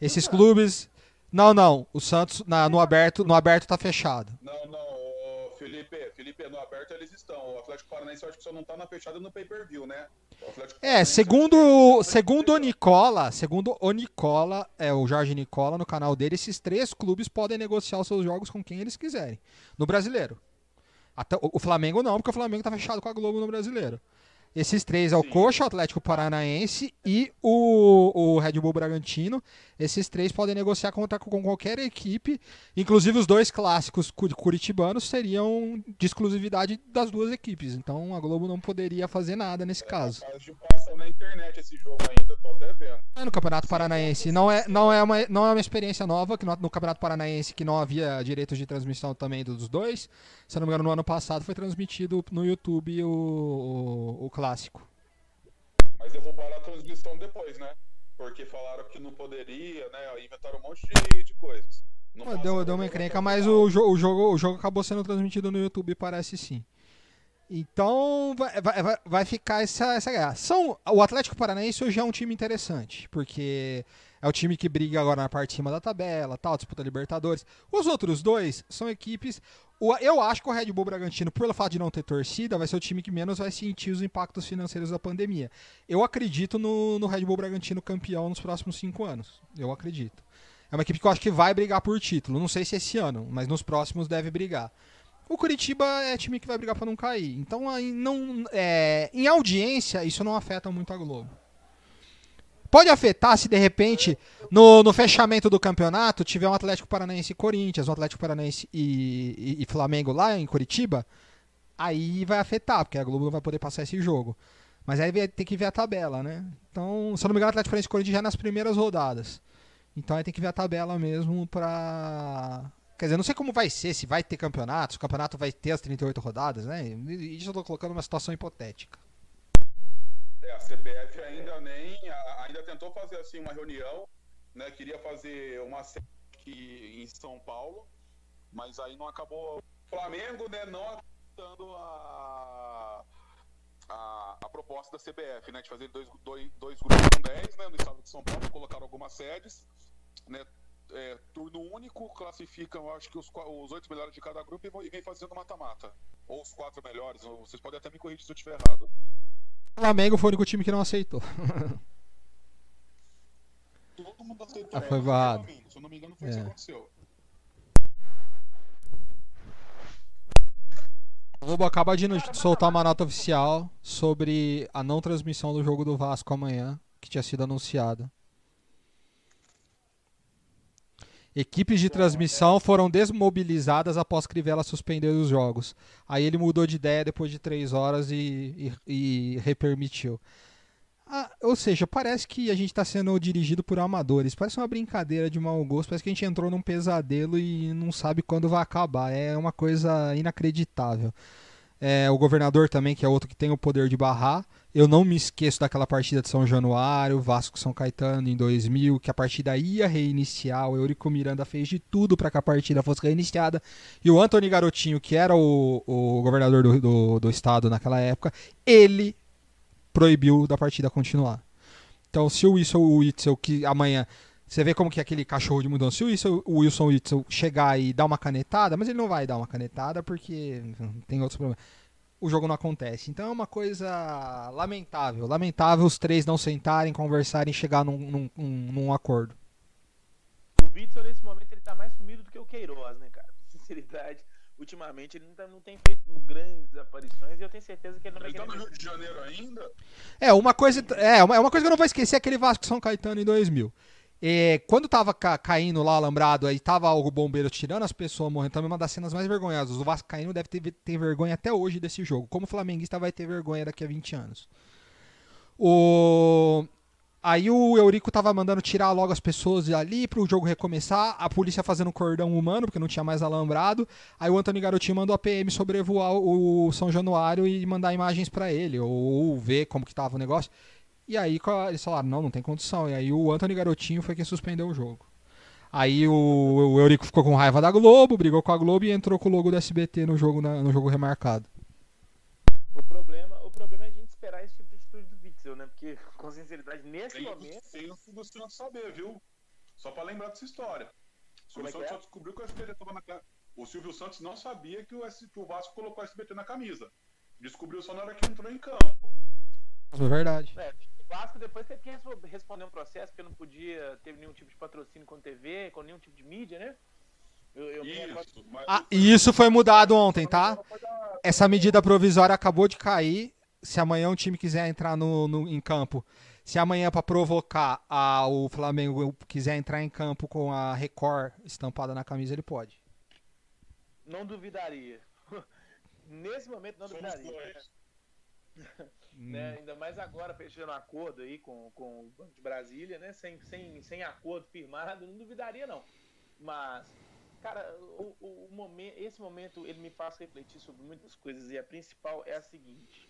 Esses clubes. Não, não. O Santos na, no aberto, no aberto tá fechado. Não, não. Felipe, no aberto eles estão. O Atlético Paranaense eu acho que só não tá na fechada no pay-per-view, né? É, segundo, que- segundo o Nicola, segundo o Nicola, é o Jorge Nicola no canal dele, esses três clubes podem negociar os seus jogos com quem eles quiserem. No brasileiro. Até, o, o Flamengo não, porque o Flamengo tá fechado com a Globo no brasileiro. Esses três é o Sim. Coxa, o Atlético Paranaense e o, o Red Bull Bragantino. Esses três podem negociar contra, com qualquer equipe. Inclusive os dois clássicos cu- curitibanos seriam de exclusividade das duas equipes. Então a Globo não poderia fazer nada nesse caso. Capaz passar na internet esse jogo ainda, tô até vendo. É no Campeonato Paranaense. Não é, não é, uma, não é uma experiência nova, que no, no Campeonato Paranaense que não havia direitos de transmissão também dos dois. Se eu não me engano, no ano passado foi transmitido no YouTube o, o, o clássico. Mas derrubaram a transmissão depois, né? Porque falaram que não poderia, né? Inventaram um monte de, de coisas. Não Pô, Deu, deu uma encrenca, mas o, jo- o jogo, o jogo acabou sendo transmitido no YouTube, parece sim. Então vai, vai, vai- ficar essa, essa guerra. São, o Atlético Paranaense hoje é um time interessante, porque é o time que briga agora na parte de cima da tabela, tal, disputa Libertadores. Os outros dois são equipes. eu acho que o Red Bull Bragantino, pelo fato de não ter torcida, vai ser o time que menos vai sentir os impactos financeiros da pandemia. Eu acredito no, no Red Bull Bragantino campeão nos próximos cinco anos. Eu acredito. É uma equipe que eu acho que vai brigar por título. Não sei se esse ano, mas nos próximos deve brigar. O Curitiba é time que vai brigar para não cair. Então, aí não, é, em audiência, isso não afeta muito a Globo. Pode afetar se de repente, no, no fechamento do campeonato, tiver um Atlético Paranaense e Corinthians, um Atlético Paranaense e, e- e Flamengo lá em Curitiba. Aí vai afetar, porque a Globo não vai poder passar esse jogo. Mas aí ter que ver a tabela, né? Então, se eu não me engano, o Atlético Paranaense e Corinthians já nas primeiras rodadas. Então aí tem que ver a tabela mesmo pra. Quer dizer, não sei como vai ser, se vai ter campeonato, se o campeonato vai ter as 38 rodadas, né? Isso eu tô colocando numa situação hipotética. É, a CBF ainda nem. ainda tentou fazer assim uma reunião, né? Queria fazer uma sede aqui em São Paulo, mas aí não acabou. O Flamengo, né, não acatando a, a, a proposta da CBF, né? De fazer dois, dois, dois grupos com 10, né? No estado de São Paulo, colocaram algumas sedes, né? É, turno único, classificam, acho que os, os oito melhores de cada grupo e, vão- e vem fazendo mata-mata. Ou os quatro melhores, ou vocês podem até me corrigir se eu estiver errado. O Flamengo foi o único time que não aceitou. Todo mundo aceitou. Ah, foi barrado. Se eu não me engano, foi isso É. que aconteceu. O Globo acaba de soltar uma nota oficial sobre a não transmissão do jogo do Vasco amanhã, que tinha sido anunciada. Equipes de transmissão foram desmobilizadas após Crivella suspender os jogos. Aí ele mudou de ideia depois de três horas e, e, e repermitiu. Ah, ou seja, parece que a gente está sendo dirigido por amadores. Parece uma brincadeira de mau gosto. Parece que a gente entrou num pesadelo e não sabe quando vai acabar. É uma coisa inacreditável. É, o governador também, que é outro que tem o poder de barrar. Eu não me esqueço daquela partida de São Januário, Vasco São Caetano em 2000, que a partida ia reiniciar. O Eurico Miranda fez de tudo para que a partida fosse reiniciada. E o Antony Garotinho, que era o, o governador do, do, do estado naquela época, ele proibiu da partida continuar. Então, se o Wilson Witzel, que amanhã. Você vê como que é aquele cachorro de mudança. Se o Wilson, o Wilson Witzel chegar e dar uma canetada, mas ele não vai dar uma canetada porque tem outros problemas. O jogo não acontece. Então é uma coisa lamentável. Lamentável os três não sentarem, conversarem, chegar num, num, num- num acordo. O Witzel, nesse momento, ele tá mais sumido do que o Queiroz, né, cara? Sinceridade, ultimamente ele não, tá- não tem feito grandes aparições e eu tenho certeza que ele não vai Ele tá no. Rio de Janeiro ainda? É, uma coisa, é, uma, é uma coisa que eu não vou esquecer é aquele Vasco São Caetano em 2000. É, quando tava ca- caindo lá alambrado, aí tava o bombeiro tirando as pessoas morrendo, também uma das cenas mais vergonhosas. O Vasco caindo deve ter, ter vergonha até hoje desse jogo. Como flamenguista vai ter vergonha daqui a 20 anos. O... Aí o Eurico tava mandando tirar logo as pessoas ali pro jogo recomeçar, a polícia fazendo cordão humano, porque não tinha mais alambrado. Aí o Antônio Garotinho mandou a PM sobrevoar o São Januário e mandar imagens pra ele, ou, ou ver como que tava o negócio. E aí eles falaram, não, não tem condição. E aí o Antônio Garotinho foi quem suspendeu o jogo. Aí o, o Eurico ficou com raiva da Globo, brigou com a Globo e entrou com o logo do SBT no jogo, na- no jogo remarcado. O problema, o problema é a gente esperar esse tipo de atitude do Witzel, né? Porque, com sinceridade, nesse Tem, momento. tem o Silvio Santos saber, viu? Só pra lembrar dessa história. O Como Silvio é Santos é? só descobriu que o SBT tava na, O Silvio Santos não sabia que o, S- que o Vasco colocou SBT na camisa. Descobriu só na hora que entrou em campo. É verdade. É, o Vasco depois teve que respo- responder um processo porque não podia ter nenhum tipo de patrocínio com TV, com nenhum tipo de mídia, né? Eu, eu Isso. Mas Ah, e isso foi mudado ontem, tá? Essa medida provisória acabou de cair. Se amanhã um time quiser entrar no, no- em campo, se amanhã para provocar a, o Flamengo quiser entrar em campo com a Record estampada na camisa, ele pode. Não duvidaria. Nesse momento não Somos duvidaria. dois. né? Ainda mais agora fechando um acordo aí com, com o Banco de Brasília, né? Sem, sem, sem acordo firmado, não duvidaria não. Mas, cara, o, o, o momento, esse momento ele me faz refletir sobre muitas coisas e a principal é a seguinte: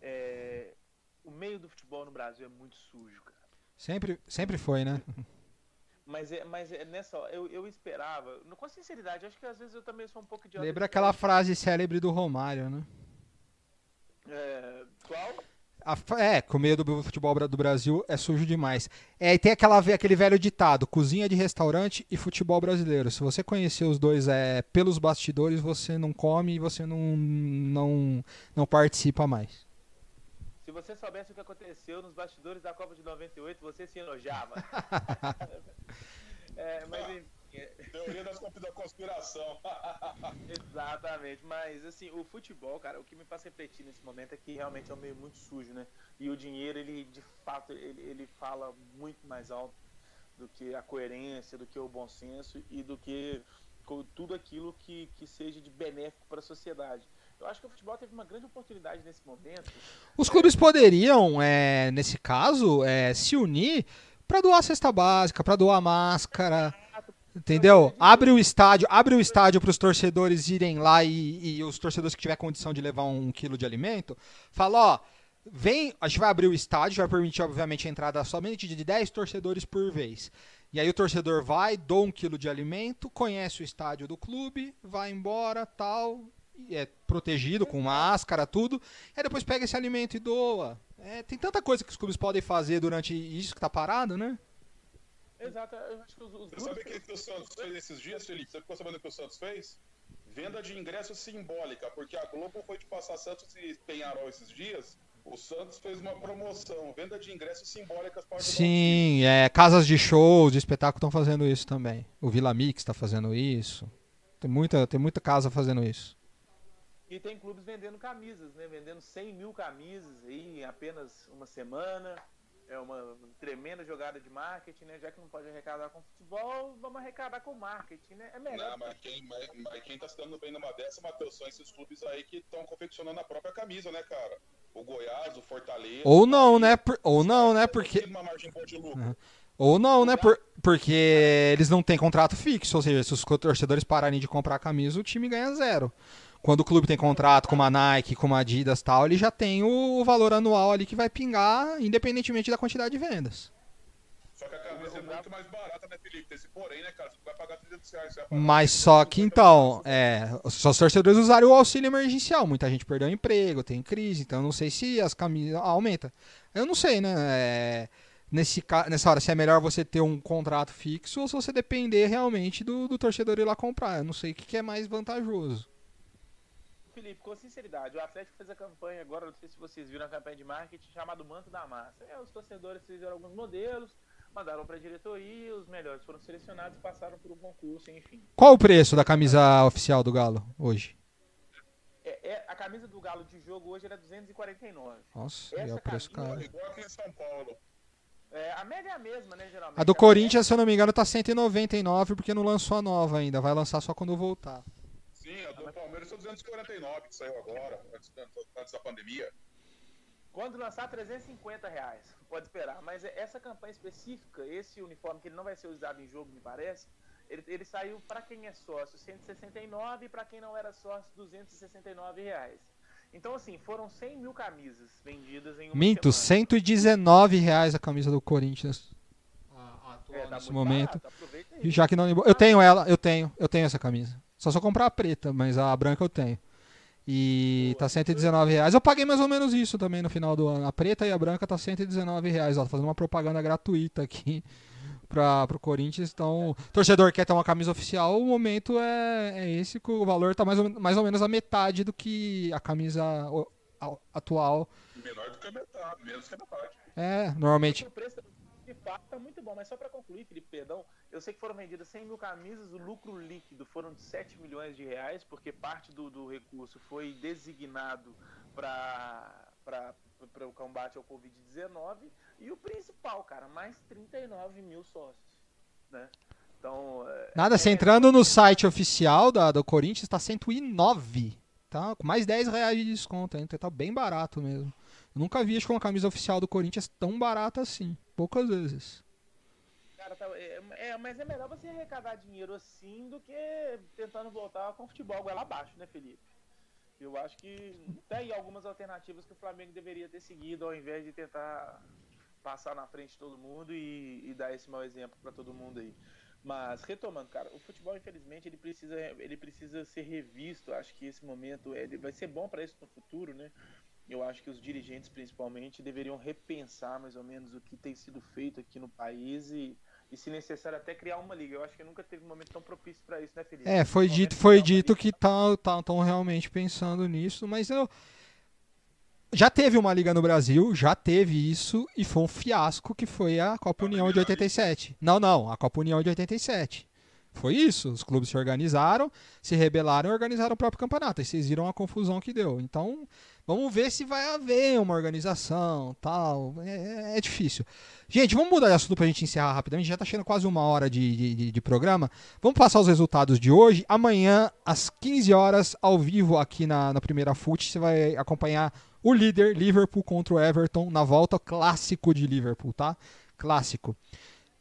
é, o meio do futebol no Brasil é muito sujo, cara. Sempre, sempre foi, né? Mas é, mas é nessa hora, eu, eu esperava, com sinceridade, acho que às vezes eu também sou um pouco idiota. Lembra aquela frase célebre do Romário, né? É, qual? A é, com medo do futebol do Brasil é sujo demais. É, e tem aquela, aquele velho ditado: cozinha de restaurante e futebol brasileiro. Se você conhecer os dois é, pelos bastidores, você não come e você não, não, não participa mais. Se você soubesse o que aconteceu nos bastidores da Copa de 98, você se enojava. é, mas enfim, Teoria das da conspiração. exatamente. Mas assim, o futebol, cara, o que me faz refletir nesse momento é que realmente é um meio muito sujo, né? E o dinheiro, ele de fato, ele, ele fala muito mais alto do que a coerência, do que o bom senso e do que tudo aquilo que, que seja de benéfico para a sociedade. Eu acho que o futebol teve uma grande oportunidade nesse momento. Os clubes poderiam, é, nesse caso, é, se unir para doar cesta básica, para doar máscara. Entendeu? Abre o estádio, abre o estádio para os torcedores irem lá e, e os torcedores que tiver condição de levar um quilo de alimento, fala, ó, vem, a gente vai abrir o estádio, vai permitir obviamente a entrada somente de 10 torcedores por vez. E aí o torcedor vai, doa um quilo de alimento, conhece o estádio do clube, vai embora, tal, é protegido com máscara, tudo. E aí depois pega esse alimento e doa. É, tem tanta coisa que os clubes podem fazer durante isso que tá parado, né? Exato, eu acho que os, os Você sabe o que, que o Santos fez esses dias, Felipe? Você ficou sabendo o que o Santos fez? Venda de ingresso simbólica, porque a Globo foi de passar Santos e Penharol esses dias. O Santos fez uma promoção, venda de ingressos simbólicas para Sim, é, casas de shows, de espetáculo estão fazendo isso também. O Vila Mix está fazendo isso. Tem muita, tem muita casa fazendo isso. E tem clubes vendendo camisas, né? Vendendo 100 mil camisas aí em apenas uma semana. É uma tremenda jogada de marketing, né? Já que não pode arrecadar com futebol, vamos arrecadar com marketing, né? É melhor. Não, mas quem, mas, mas quem tá se dando bem numa dessa, Matheus, são esses clubes aí que estão confeccionando a própria camisa, né, cara? O Goiás, o Fortaleza. Ou não, né? Por- ou não, né? Porque Uma margem boa de lucro. ou não, né? Por- porque eles não têm contrato fixo, ou seja, se os torcedores pararem de comprar a camisa, o time ganha zero. Quando o clube tem contrato com uma Nike, com uma Adidas, tal, ele já tem o valor anual ali que vai pingar, independentemente da quantidade de vendas. Só que a camisa é muito mais barata, né, Felipe? Esse porém, né, cara? Você vai pagar 300 reais. Pagar Mas só que então, é, só os torcedores usaram o auxílio emergencial. Muita gente perdeu o emprego, tem crise, então eu não sei se as camisas aumenta. Eu não sei, né? É, nesse, nessa hora, se é melhor você ter um contrato fixo ou se você depender realmente do, do torcedor ir lá comprar. Eu não sei o que, que é mais vantajoso. Felipe, com sinceridade, o Atlético fez a campanha agora, não sei se vocês viram a campanha de marketing chamada Manto da Massa. É, os torcedores fizeram alguns modelos, mandaram para a diretoria, os melhores foram selecionados, passaram por um concurso, enfim. Qual o preço da camisa oficial do Galo hoje? É, é- a camisa do Galo de jogo hoje era 249. Nossa, Essa é o preço caro. Igual aqui em São Paulo. É, a média é a mesma, né, geralmente. A do Corinthians, se eu não me engano, tá 199 porque não lançou a nova ainda. Vai lançar só quando voltar. Sim, a do Palmeiras foi 249, que saiu agora, antes, antes da pandemia. Quando lançar, 350 reais. Pode esperar. Mas é- essa campanha específica, esse uniforme, que ele não vai ser usado em jogo, me parece, ele, ele saiu para quem é sócio 169 e para quem não era sócio 269 reais. Então, assim, foram 100 mil camisas vendidas em uma Minto, semana. 119 reais a camisa do Corinthians. É, tá nesse momento. barato, aproveita aí. E já que não. Eu tenho ela, eu tenho, eu tenho essa camisa. Só se eu comprar a preta, mas a branca eu tenho. E tá 119 reais. Eu paguei mais ou menos isso também no final do ano. A preta e a branca tá 119 reais. Ó, tô fazendo uma propaganda gratuita aqui para o Corinthians. Então, o torcedor quer ter uma camisa oficial, o momento é, é esse, que o valor está mais, ou- mais ou menos a metade do que a camisa atual. Menor do que a metade, menos que a metade. É, normalmente. O preço de fato tá muito bom, mas só para concluir, Felipe, perdão, eu sei que foram vendidas 100 mil camisas, o lucro líquido foram de 7 milhões de reais, porque parte do, do recurso foi designado para o combate ao Covid-19, e o principal, cara, mais 39 mil sócios, né? Então, é, Nada, é- entrando no site oficial da, do Corinthians, está 109. Tá? Com mais 10 reais de desconto ainda. Tá bem barato mesmo. Eu nunca vi acho uma camisa oficial do Corinthians tão barata assim. Poucas vezes. Cara, tá- é, é, mas é melhor você arrecadar dinheiro assim do que tentando voltar com o futebol goela abaixo, né, Felipe? Eu acho que tem aí algumas alternativas que o Flamengo deveria ter seguido ao invés de tentar passar na frente de todo mundo e, e dar esse mau exemplo para todo mundo aí. Mas retomando, cara, o futebol infelizmente ele precisa ele precisa ser revisto. Acho que esse momento ele vai ser bom para isso no futuro, né? Eu acho que os dirigentes principalmente deveriam repensar mais ou menos o que tem sido feito aqui no país e e se necessário até criar uma liga. Eu acho que nunca teve um momento tão propício para isso, né, Felipe? É, foi dito, foi dito que estão tá, tão realmente pensando nisso, mas eu. Já teve uma liga no Brasil, já teve isso, e foi um fiasco que foi a Copa União de 87. Não, não, a Copa União de 87. Foi isso, os clubes se organizaram, se rebelaram e organizaram o próprio campeonato. E vocês viram a confusão que deu. Então, vamos ver se vai haver uma organização, tal. É, é difícil. Gente, vamos mudar de assunto pra gente encerrar rapidamente. Já tá chegando quase uma hora de, de, de- de programa. Vamos passar os resultados de hoje. Amanhã, às 15 horas, ao vivo aqui na, na primeira FUT, você vai acompanhar o líder Liverpool contra o Everton na volta clássico de Liverpool, tá? Clássico.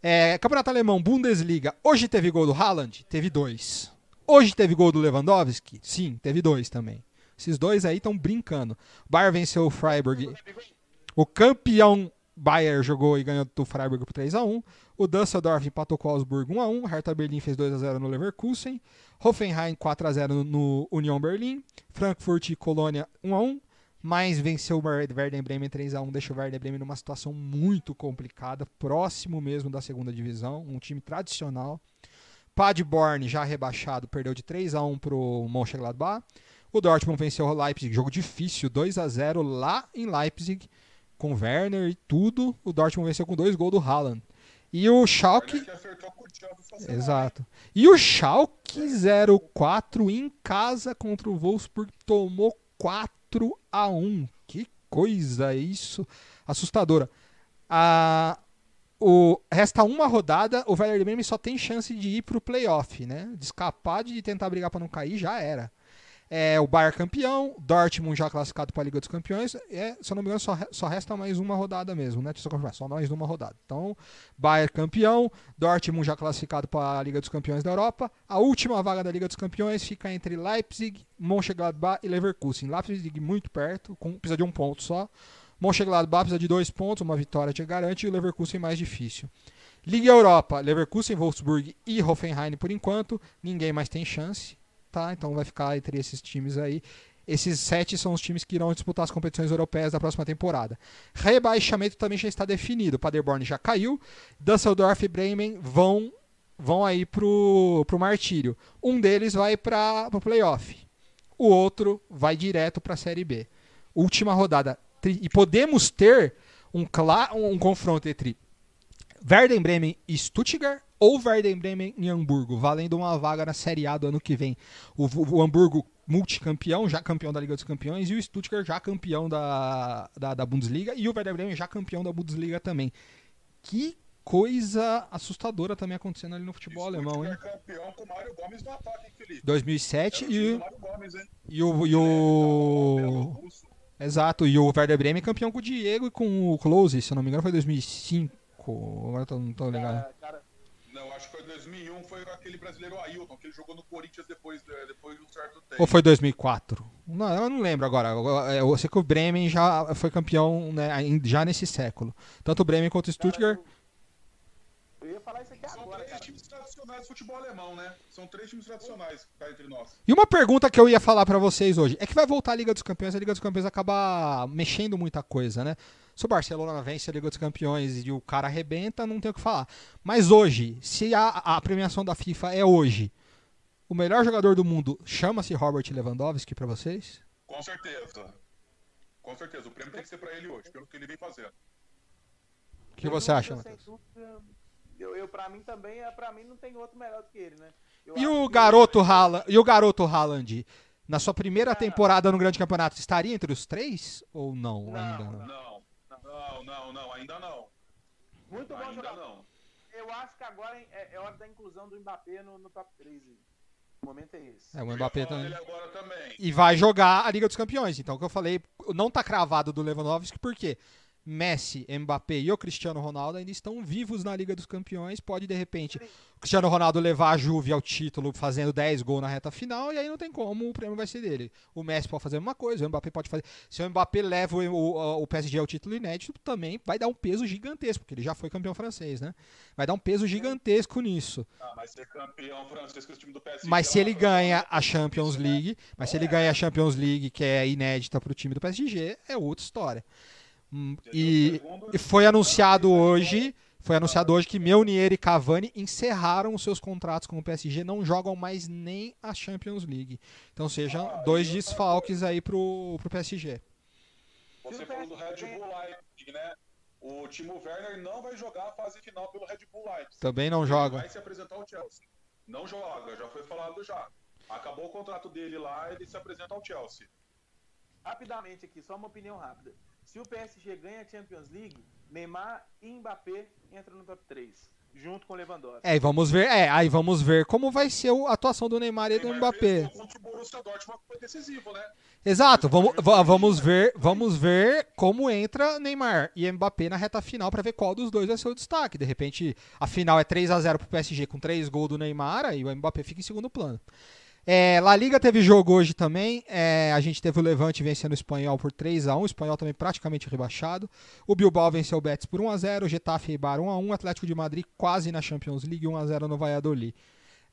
É, Campeonato Alemão, Bundesliga. Hoje teve gol do Haaland? Teve dois. Hoje teve gol do Lewandowski? Sim, teve dois também. Esses dois aí estão brincando. Bayern venceu o Freiburg. O campeão Bayern jogou e ganhou do Freiburg por 3x1. O Düsseldorf empatou com o Augsburg 1x1. Hertha Berlim fez 2x0 no Leverkusen. Hoffenheim 4x0 no- Union Berlim. Frankfurt e Colônia 1x1. Mas venceu o Wer- Werder Bremen 3x1. Deixa o Werder Bremen numa situação muito complicada. Próximo mesmo da segunda divisão. Um time tradicional. Paderborn, já rebaixado, perdeu de 3x1 pro Mönchengladbach. O Dortmund venceu o Leipzig, jogo difícil, 2x0 lá em Leipzig, com Werner e tudo. O Dortmund venceu com dois gols do Haaland. E o Schalke... o Exato. E o Schalke 04 em casa contra o Wolfsburg tomou 4 a 1. Que coisa isso, assustadora. Ah, o resta uma rodada, o Werder Bremen só tem chance de ir pro playoff, né? De escapar de tentar brigar para não cair, já era. É, o Bayern campeão, Dortmund já classificado para a Liga dos Campeões. É, se eu não me engano, só, só resta mais uma rodada mesmo, né? Deixa Só mais uma rodada. Então, Bayern campeão, Dortmund já classificado para a Liga dos Campeões da Europa. A última vaga da Liga dos Campeões fica entre Leipzig, Mönchengladbach e Leverkusen. Leipzig muito perto, com, precisa de um ponto só. Mönchengladbach precisa de dois pontos, uma vitória te garante, e o Leverkusen mais difícil. Liga Europa, Leverkusen, Wolfsburg e Hoffenheim por enquanto. Ninguém mais tem chance, tá? Então vai ficar entre esses times aí. Esses sete são os times que irão disputar as competições europeias da próxima temporada. Rebaixamento também já está definido. Paderborn já caiu. Düsseldorf e Bremen vão vão aí pro, pro martírio. Um deles vai para o playoff. O outro vai direto para a Série B. Última rodada. E podemos ter um, um confronto entre Werder Bremen e Stuttgart ou Werder Bremen e Hamburgo, valendo uma vaga na Série A do ano que vem. O, o Hamburgo multicampeão, já campeão da Liga dos Campeões, e o Stuttgart já campeão da, da, da Bundesliga, e o Werder Bremen já campeão da Bundesliga também. Que coisa assustadora também acontecendo ali no futebol alemão, hein? Stuttgart campeão com o Mário Gomes no ataque, hein, Felipe? 2007 Era o time e, do Mário Gomes, e o, e o russo. Exato, e o Werder Bremen campeão com o Diego e com o Close, se eu não me engano foi 2005. Agora eu tô, não tô ligado. Cara, cara, Não, acho que foi 2001, foi aquele brasileiro Ailton, que ele jogou no Corinthians depois, de- depois de um certo tempo. Ou foi 2004? Não, eu não lembro agora. Eu sei que o Bremen já foi campeão né, já nesse século. Tanto o Bremen quanto o Stuttgart. eu ia falar isso aqui São agora, três cara. times tradicionais do futebol alemão, né? São três times tradicionais cá entre nós. E uma pergunta que eu ia falar pra vocês hoje. É que vai voltar a Liga dos Campeões, a Liga dos Campeões acaba mexendo muita coisa, né? Se o Barcelona vence a Liga dos Campeões e o cara arrebenta, não tem o que falar. Mas hoje, se a, a premiação da FIFA é hoje, o melhor jogador do mundo chama-se Robert Lewandowski para vocês? Com certeza. Com certeza. O prêmio tem que ser pra ele hoje, pelo que ele vem fazendo. O que você acha, Matheus? Eu, eu, pra mim também, é- pra mim não tem outro melhor do que ele, né? Eu E o que- garoto Haaland, e o garoto Haaland, na sua primeira Ah. temporada no grande campeonato, estaria entre os três ou não? Não, ainda não. Não, não, não, não, ainda não. Muito bom Ainda jogador. não. Eu acho que agora é, é hora da inclusão do Mbappé no, no top 3. aí. O momento é esse. É, o Mbappé também. também. E vai jogar a Liga dos Campeões. Então, o que eu falei, não tá cravado do Lewandowski, porque Messi, Mbappé e o Cristiano Ronaldo ainda estão vivos na Liga dos Campeões. Pode, de repente, o Cristiano Ronaldo levar a Juve ao título fazendo 10 gols na reta final, e aí não tem como, o prêmio vai ser dele. O Messi pode fazer a mesma coisa, o Mbappé pode fazer. Se o Mbappé leva o, o, o PSG ao título inédito, também vai dar um peso gigantesco, porque ele já foi campeão francês, né? Vai dar um peso gigantesco nisso. Ah, mas ser campeão francês com o time do PSG. Mas se ela- ele ganha a Champions League, mas se ele ganha a Champions League, que é inédita para o time do PSG, é outra história. Hum, E, e foi anunciado hoje, foi anunciado hoje que Meunier e Cavani encerraram os seus contratos com o PSG, não jogam mais nem a Champions League. Então sejam dois desfalques aí pro, pro PSG. Você falou do Red Bull Leipzig, né? O Timo Werner não vai jogar a fase final pelo Red Bull Leipzig. Também não Ele joga. vai se apresentar ao Chelsea. Não joga, já foi falado já. Acabou o contrato dele lá, ele se apresenta ao Chelsea. Rapidamente aqui, só uma opinião rápida. Se o PSG ganha a Champions League, Neymar e Mbappé entram no top 3, junto com o Lewandowski. É, e vamos ver, é, aí vamos ver como vai ser o- a atuação do Neymar e do Neymar Mbappé. contra o Borussia Dortmund foi decisivo, né? Exato, vamos, va- vamos ver, vamos ver como entra Neymar e Mbappé na reta final para ver qual dos dois vai ser o destaque. De repente, a final é 3 a 0 pro PSG com 3 gols do Neymar e o Mbappé fica em segundo plano. É, La Liga teve jogo hoje também. é, a gente teve o Levante vencendo o Espanhol por 3 a 1 o Espanhol também praticamente rebaixado. O Bilbao venceu o Betis por 1 a 0 o Getafe e Eibar 1 a 1 o Atlético de Madrid quase na Champions League 1 a 0 no Valladolid.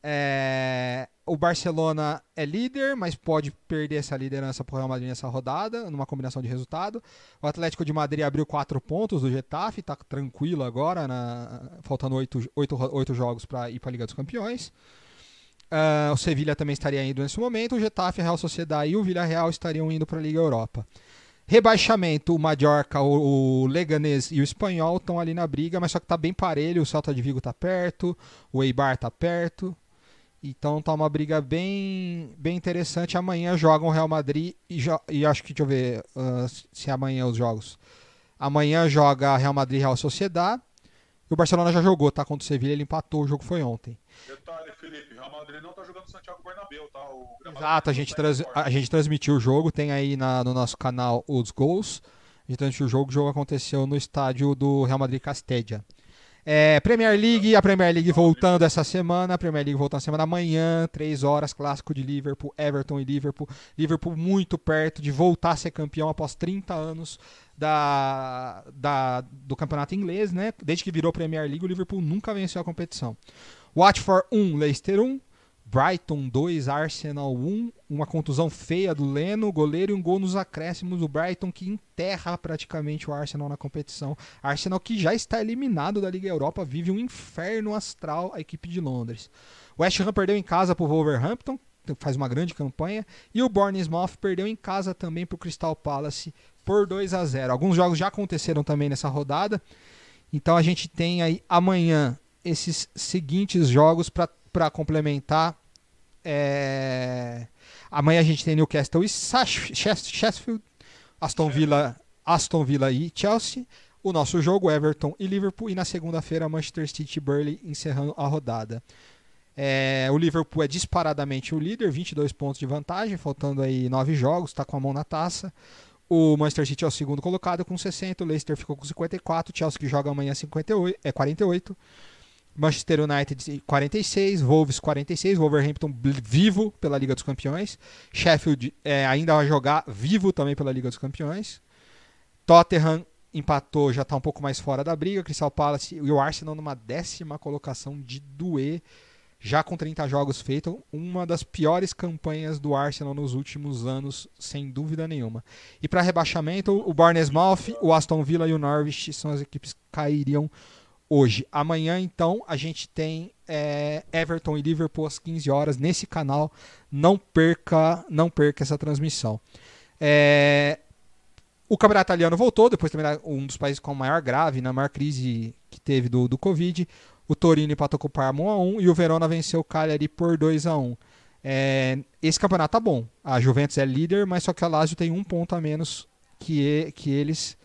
É, o Barcelona é líder, mas pode perder essa liderança para o Real Madrid nessa rodada, numa combinação de resultado. O Atlético de Madrid abriu quatro pontos do Getafe, está tranquilo agora, na- faltando oito, oito, oito jogos para ir para a Liga dos Campeões. Ah, o Sevilha também estaria indo nesse momento. O Getafe, a Real Sociedade e o Villarreal estariam indo para a Liga Europa. Rebaixamento, o Mallorca, o, o Leganés e o Espanhol estão ali na briga, mas só que tá bem parelho. O Celta de Vigo tá perto, o Eibar tá perto. Então tá uma briga bem, bem interessante. Amanhã jogam o Real Madrid e, e acho que, deixa eu ver ah, se é amanhã os jogos. Amanhã joga Real Madrid e Real Sociedade. E o Barcelona já jogou, tá? Contra o Sevilha, ele empatou, o jogo foi ontem. Detalhe, Felipe, Real Madrid não tá jogando Santiago Bernabéu, tá? O gramado Exato, a gente, tá trans- a gente transmitiu o jogo, tem aí na- no nosso canal os gols. A gente transmitiu o jogo, o jogo aconteceu no estádio do Real Madrid Castedja. É, Premier League, a Premier League voltando essa semana, a Premier League voltando semana amanhã, 3 horas, clássico de Liverpool, Everton e Liverpool. Liverpool muito perto de voltar a ser campeão após 30 anos da, da- do campeonato inglês, né? Desde que virou Premier League, o Liverpool nunca venceu a competição. Watford 1, Leicester 1, Brighton 2, Arsenal 1, uma contusão feia do Leno, goleiro e um gol nos acréscimos. O Brighton que enterra praticamente o Arsenal na competição. Arsenal que já está eliminado da Liga Europa, vive um inferno astral a equipe de Londres. West Ham perdeu em casa para o Wolverhampton, faz uma grande campanha. E o Bournemouth perdeu em casa também para o Crystal Palace por 2 a 0 Alguns jogos já aconteceram também nessa rodada. Então a gente tem aí amanhã esses seguintes jogos para complementar. É, Amanhã a gente tem Newcastle e Sheffield, Aston Villa, Aston Villa e Chelsea. O nosso jogo, Everton e Liverpool. E na segunda-feira, Manchester City e Burnley encerrando a rodada. É, o Liverpool é disparadamente o líder, 22 pontos de vantagem, faltando aí 9 jogos, está com a mão na taça. O Manchester City é o segundo colocado com 60, o Leicester ficou com 54, o Chelsea que joga amanhã 58, é 48. Manchester United 46, Wolves 46, Wolverhampton vivo pela Liga dos Campeões. Sheffield é, ainda vai jogar vivo também pela Liga dos Campeões. Tottenham empatou, já está um pouco mais fora da briga. Crystal Palace e o Arsenal numa décima colocação de doer. já com 30 jogos feitos, uma das piores campanhas do Arsenal nos últimos anos, sem dúvida nenhuma. E para rebaixamento, o Bournemouth, o Aston Villa e o Norwich são as equipes que cairiam hoje. Amanhã, então, a gente tem é, Everton e Liverpool às 15 horas nesse canal. Não perca, não perca essa transmissão. É, o campeonato italiano voltou, depois também um dos países com a maior grave, na maior crise que teve do, do Covid. O Torino empatou com o Parma 1x1 e o Verona venceu o Cagliari por 2x1. É, esse campeonato tá bom. A Juventus é líder, mas só que a Lazio tem um ponto a menos que, que eles.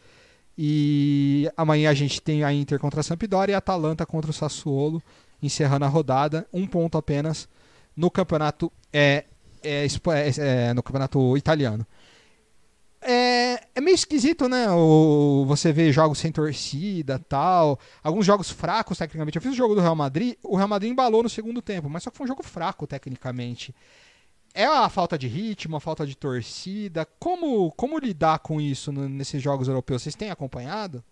E amanhã a gente tem a Inter contra a Sampdoria e a Atalanta contra o Sassuolo, encerrando a rodada, um ponto apenas no campeonato é, é, é, é no campeonato italiano. É, é meio esquisito, né? O, você vê jogos sem torcida tal. Alguns jogos fracos, tecnicamente. Eu fiz o jogo do Real Madrid. O Real Madrid embalou no segundo tempo, mas só que foi um jogo fraco, tecnicamente. É a falta de ritmo, a falta de torcida. Como, como lidar com isso nesses jogos europeus? Vocês têm acompanhado?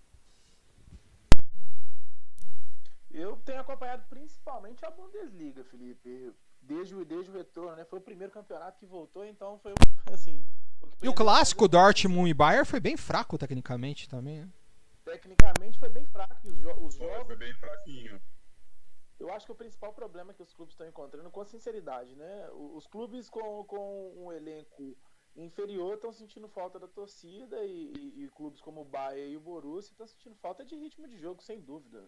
Eu tenho acompanhado principalmente a Bundesliga, Felipe. Desde, desde o retorno, né? Foi o primeiro campeonato que voltou, então foi assim e o clássico Dortmund e Bayern foi bem fraco tecnicamente também, né? Tecnicamente foi bem fraco. Os, jo os jogos... Foi bem fraquinho. Eu acho que o principal problema que os clubes estão encontrando, com sinceridade, né? Os clubes com, com um elenco inferior estão sentindo falta da torcida e, e, e, clubes como o Bayern e o Borussia estão sentindo falta de ritmo de jogo, sem dúvida.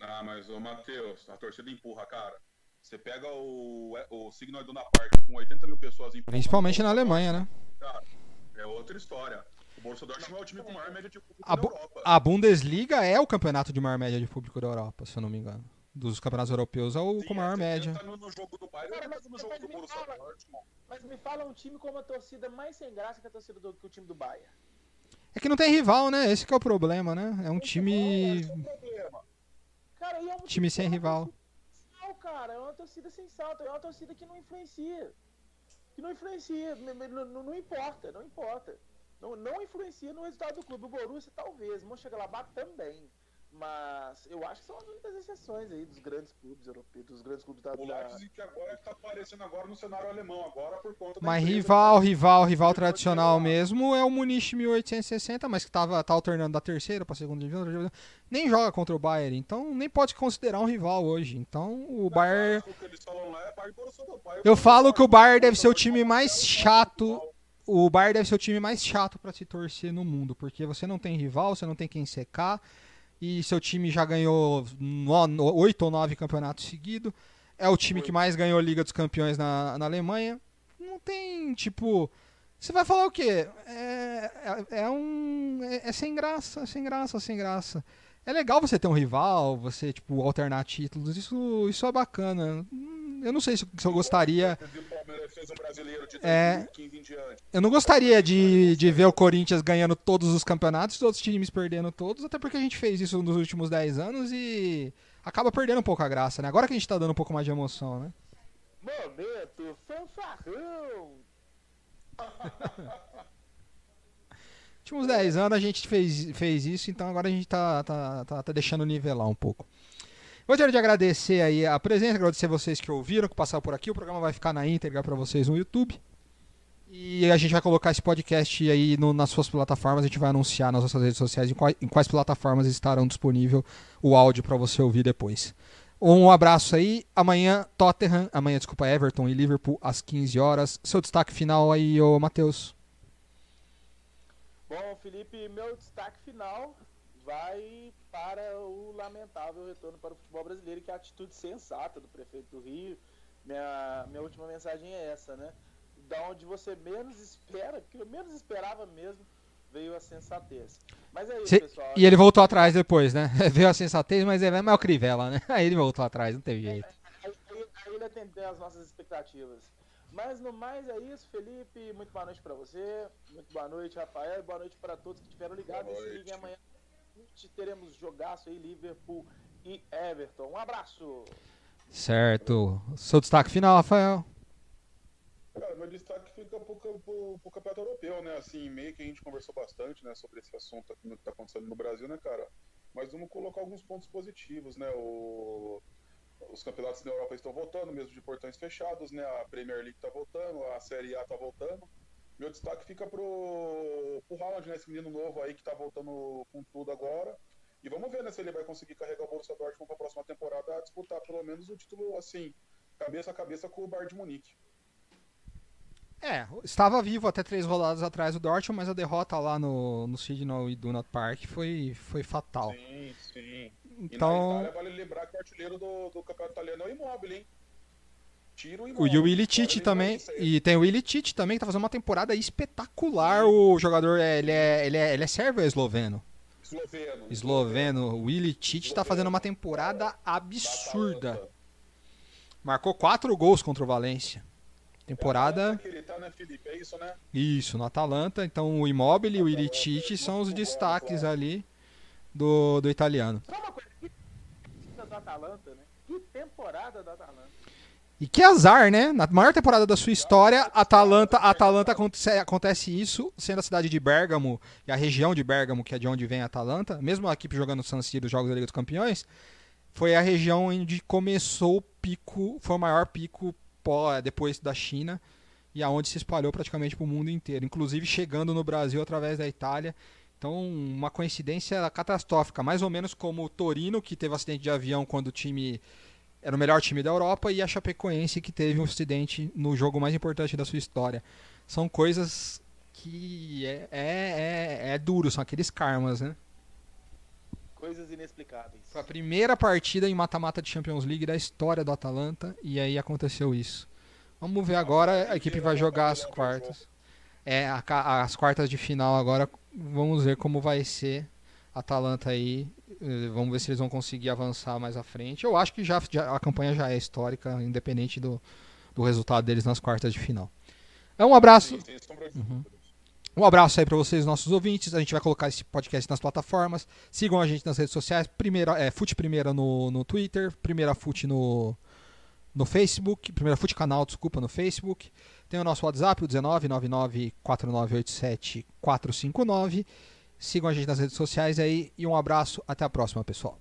Ah, mas o Matheus, a torcida empurra, cara. Você pega o, o Signal Iduna Park com 80 mil pessoas Principalmente na Alemanha, né? Cara, é outra história. O Borussia Dortmund é o time com maior média de público a, da Europa. A Bundesliga é o campeonato de maior média de público da Europa, se eu não me engano. Dos campeonatos europeus é o Sim, com maior é, média. Tá no, no, jogo do Bayern, Cara, mas, no jogo do Borussia fala, Dortmund. Mas me fala um time com uma torcida mais sem graça que a torcida do que o time do Bayern. É que não tem rival, né? Esse é o problema, né? É um Esse time. É Cara, é um time, time sem rival cara, é uma torcida sem salto, é uma torcida que não influencia. Que não influencia, não, não, não importa, não importa. Não, não influencia no resultado do clube. O Borussia talvez, o Mönchengladbach também. Mas eu acho que são as únicas exceções aí dos grandes clubes europeus, dos grandes clubes da. O Leipzig que agora está aparecendo agora no cenário alemão, agora por conta da. Mas rival, rival, rival tradicional mesmo é o Munich 1860, mas que tava, tá alternando da terceira para segunda divisão. Nem joga contra o Bayern, então nem pode considerar um rival hoje. Então o Bayern. É eu falo que o Bayern deve ser o time mais chato. O Bayern deve ser o time mais chato para se torcer no mundo, porque você não tem rival, você não tem quem secar e seu time já ganhou oito ou nove campeonatos seguidos. É o time que mais ganhou Liga dos Campeões na, na Alemanha. Não tem, tipo. Você vai falar o quê? É, é, é um. É, é, sem graça, sem graça, sem graça. É legal você ter um rival, você, tipo, alternar títulos. Isso, isso é bacana. Eu não sei se, se eu gostaria. É, eu não gostaria de, de ver o Corinthians ganhando todos os campeonatos e os outros times perdendo todos, até porque a gente fez isso nos últimos 10 anos e acaba perdendo um pouco a graça, né? Agora que a gente tá dando um pouco mais de emoção, né? Momento fanfarrão! últimos 10 anos a gente fez, fez isso, então agora a gente tá, tá, tá, tá deixando nivelar um pouco. Gostaria de agradecer aí a presença, agradecer vocês que ouviram, que passaram por aqui. O programa vai ficar na íntegra para vocês no YouTube. E a gente vai colocar esse podcast aí no, nas suas plataformas. A gente vai anunciar nas nossas redes sociais em quais, em quais plataformas estarão disponível o áudio para você ouvir depois. Um abraço aí. Amanhã, Tottenham. Amanhã, desculpa, Everton e Liverpool às 15 horas. Seu destaque final aí, ô Matheus. Bom, Felipe, meu destaque final vai para o lamentável retorno para o futebol brasileiro, que é a atitude sensata do prefeito do Rio. Minha, minha última mensagem é essa, né? Da onde você menos espera, que eu menos esperava mesmo, veio a sensatez. Mas é isso, Cê, pessoal. E ele voltou atrás depois, né? veio a sensatez, mas é mais o Crivella, né? Aí ele voltou atrás, não teve jeito. Aí, aí, aí ele atendeu as nossas expectativas. Mas no mais é isso, Felipe. Muito boa noite para você. Muito boa noite, Rafael. Boa noite para todos que estiveram ligados. E se liguem amanhã teremos jogaço aí, Liverpool e Everton. Um abraço! Certo. Seu destaque final, Rafael? Cara, meu destaque fica pro, pro, pro campeonato europeu, né? Assim, meio que a gente conversou bastante, né, sobre esse assunto aqui no que tá acontecendo no Brasil, né, cara? Mas vamos colocar alguns pontos positivos, né? O, os campeonatos da Europa estão voltando, mesmo de portões fechados, né? A Premier League está voltando, a Série A está voltando. Meu destaque fica pro, pro Haaland, né? Esse menino novo aí que está voltando com tudo agora. E vamos ver né, se ele vai conseguir carregar o Borussia Dortmund para a próxima temporada a disputar pelo menos o título, assim, cabeça a cabeça com o Bayern de Munique. É, estava vivo até três rodadas atrás do Dortmund, mas a derrota lá no, no Signal e Duna Park foi, foi fatal. Sim, sim. Então... E na Itália, vale lembrar que o artilheiro do, do campeonato italiano é o Immobile, hein? Tiro O e o Willi Tite também. E tem o Willi Tite também, que tá fazendo uma temporada espetacular. O jogador, é, ele é, ele é, ele é sérvio ou é esloveno? Esloveno. Esloveno. O Willi Tite tá fazendo uma temporada absurda. Marcou quatro gols contra o Valência. Temporada. Tá, né? É isso, né? Isso, no Atalanta. Então o Immobile e o Willi Tite são os destaques ali do, do italiano. Só uma coisa, que temporada do Atalanta, né? Que temporada do Atalanta. E que azar, né? Na maior temporada da sua história, Atalanta, Atalanta acontece, acontece isso, sendo a cidade de Bergamo e a região de Bergamo, que é de onde vem a Atalanta, mesmo a equipe jogando San Siro, os jogos da Liga dos Campeões, foi a região onde começou o pico, foi o maior pico pó, depois da China e aonde se espalhou praticamente para o mundo inteiro, inclusive chegando no Brasil através da Itália. Então, uma coincidência catastrófica, mais ou menos como o Torino, que teve acidente de avião quando o time era o melhor time da Europa, e a Chapecoense, que teve um acidente no jogo mais importante da sua história. São coisas que é, é, é, é duro, são aqueles karmas, né? Coisas inexplicáveis. Foi a primeira partida em mata-mata de Champions League da história do Atalanta, e aí aconteceu isso. Vamos ver agora, a equipe vai jogar as quartas. É, a as quartas de final agora, vamos ver como vai ser Atalanta aí. eh, Vamos ver se eles vão conseguir avançar mais à frente. Eu acho que já, já- a campanha já é histórica, independente do, do resultado deles nas quartas de final. É um abraço, Uhum. um abraço aí para vocês, nossos ouvintes. A gente vai colocar esse podcast nas plataformas. Sigam a gente nas redes sociais. Primeira, é, Fute Primeira no, no Twitter, Primeira Fute no, no Facebook, Primeira Fute Canal, desculpa, no Facebook. Tem o nosso WhatsApp, o 19 99 4987 459. Sigam a gente nas redes sociais aí e um abraço. Até a próxima, pessoal.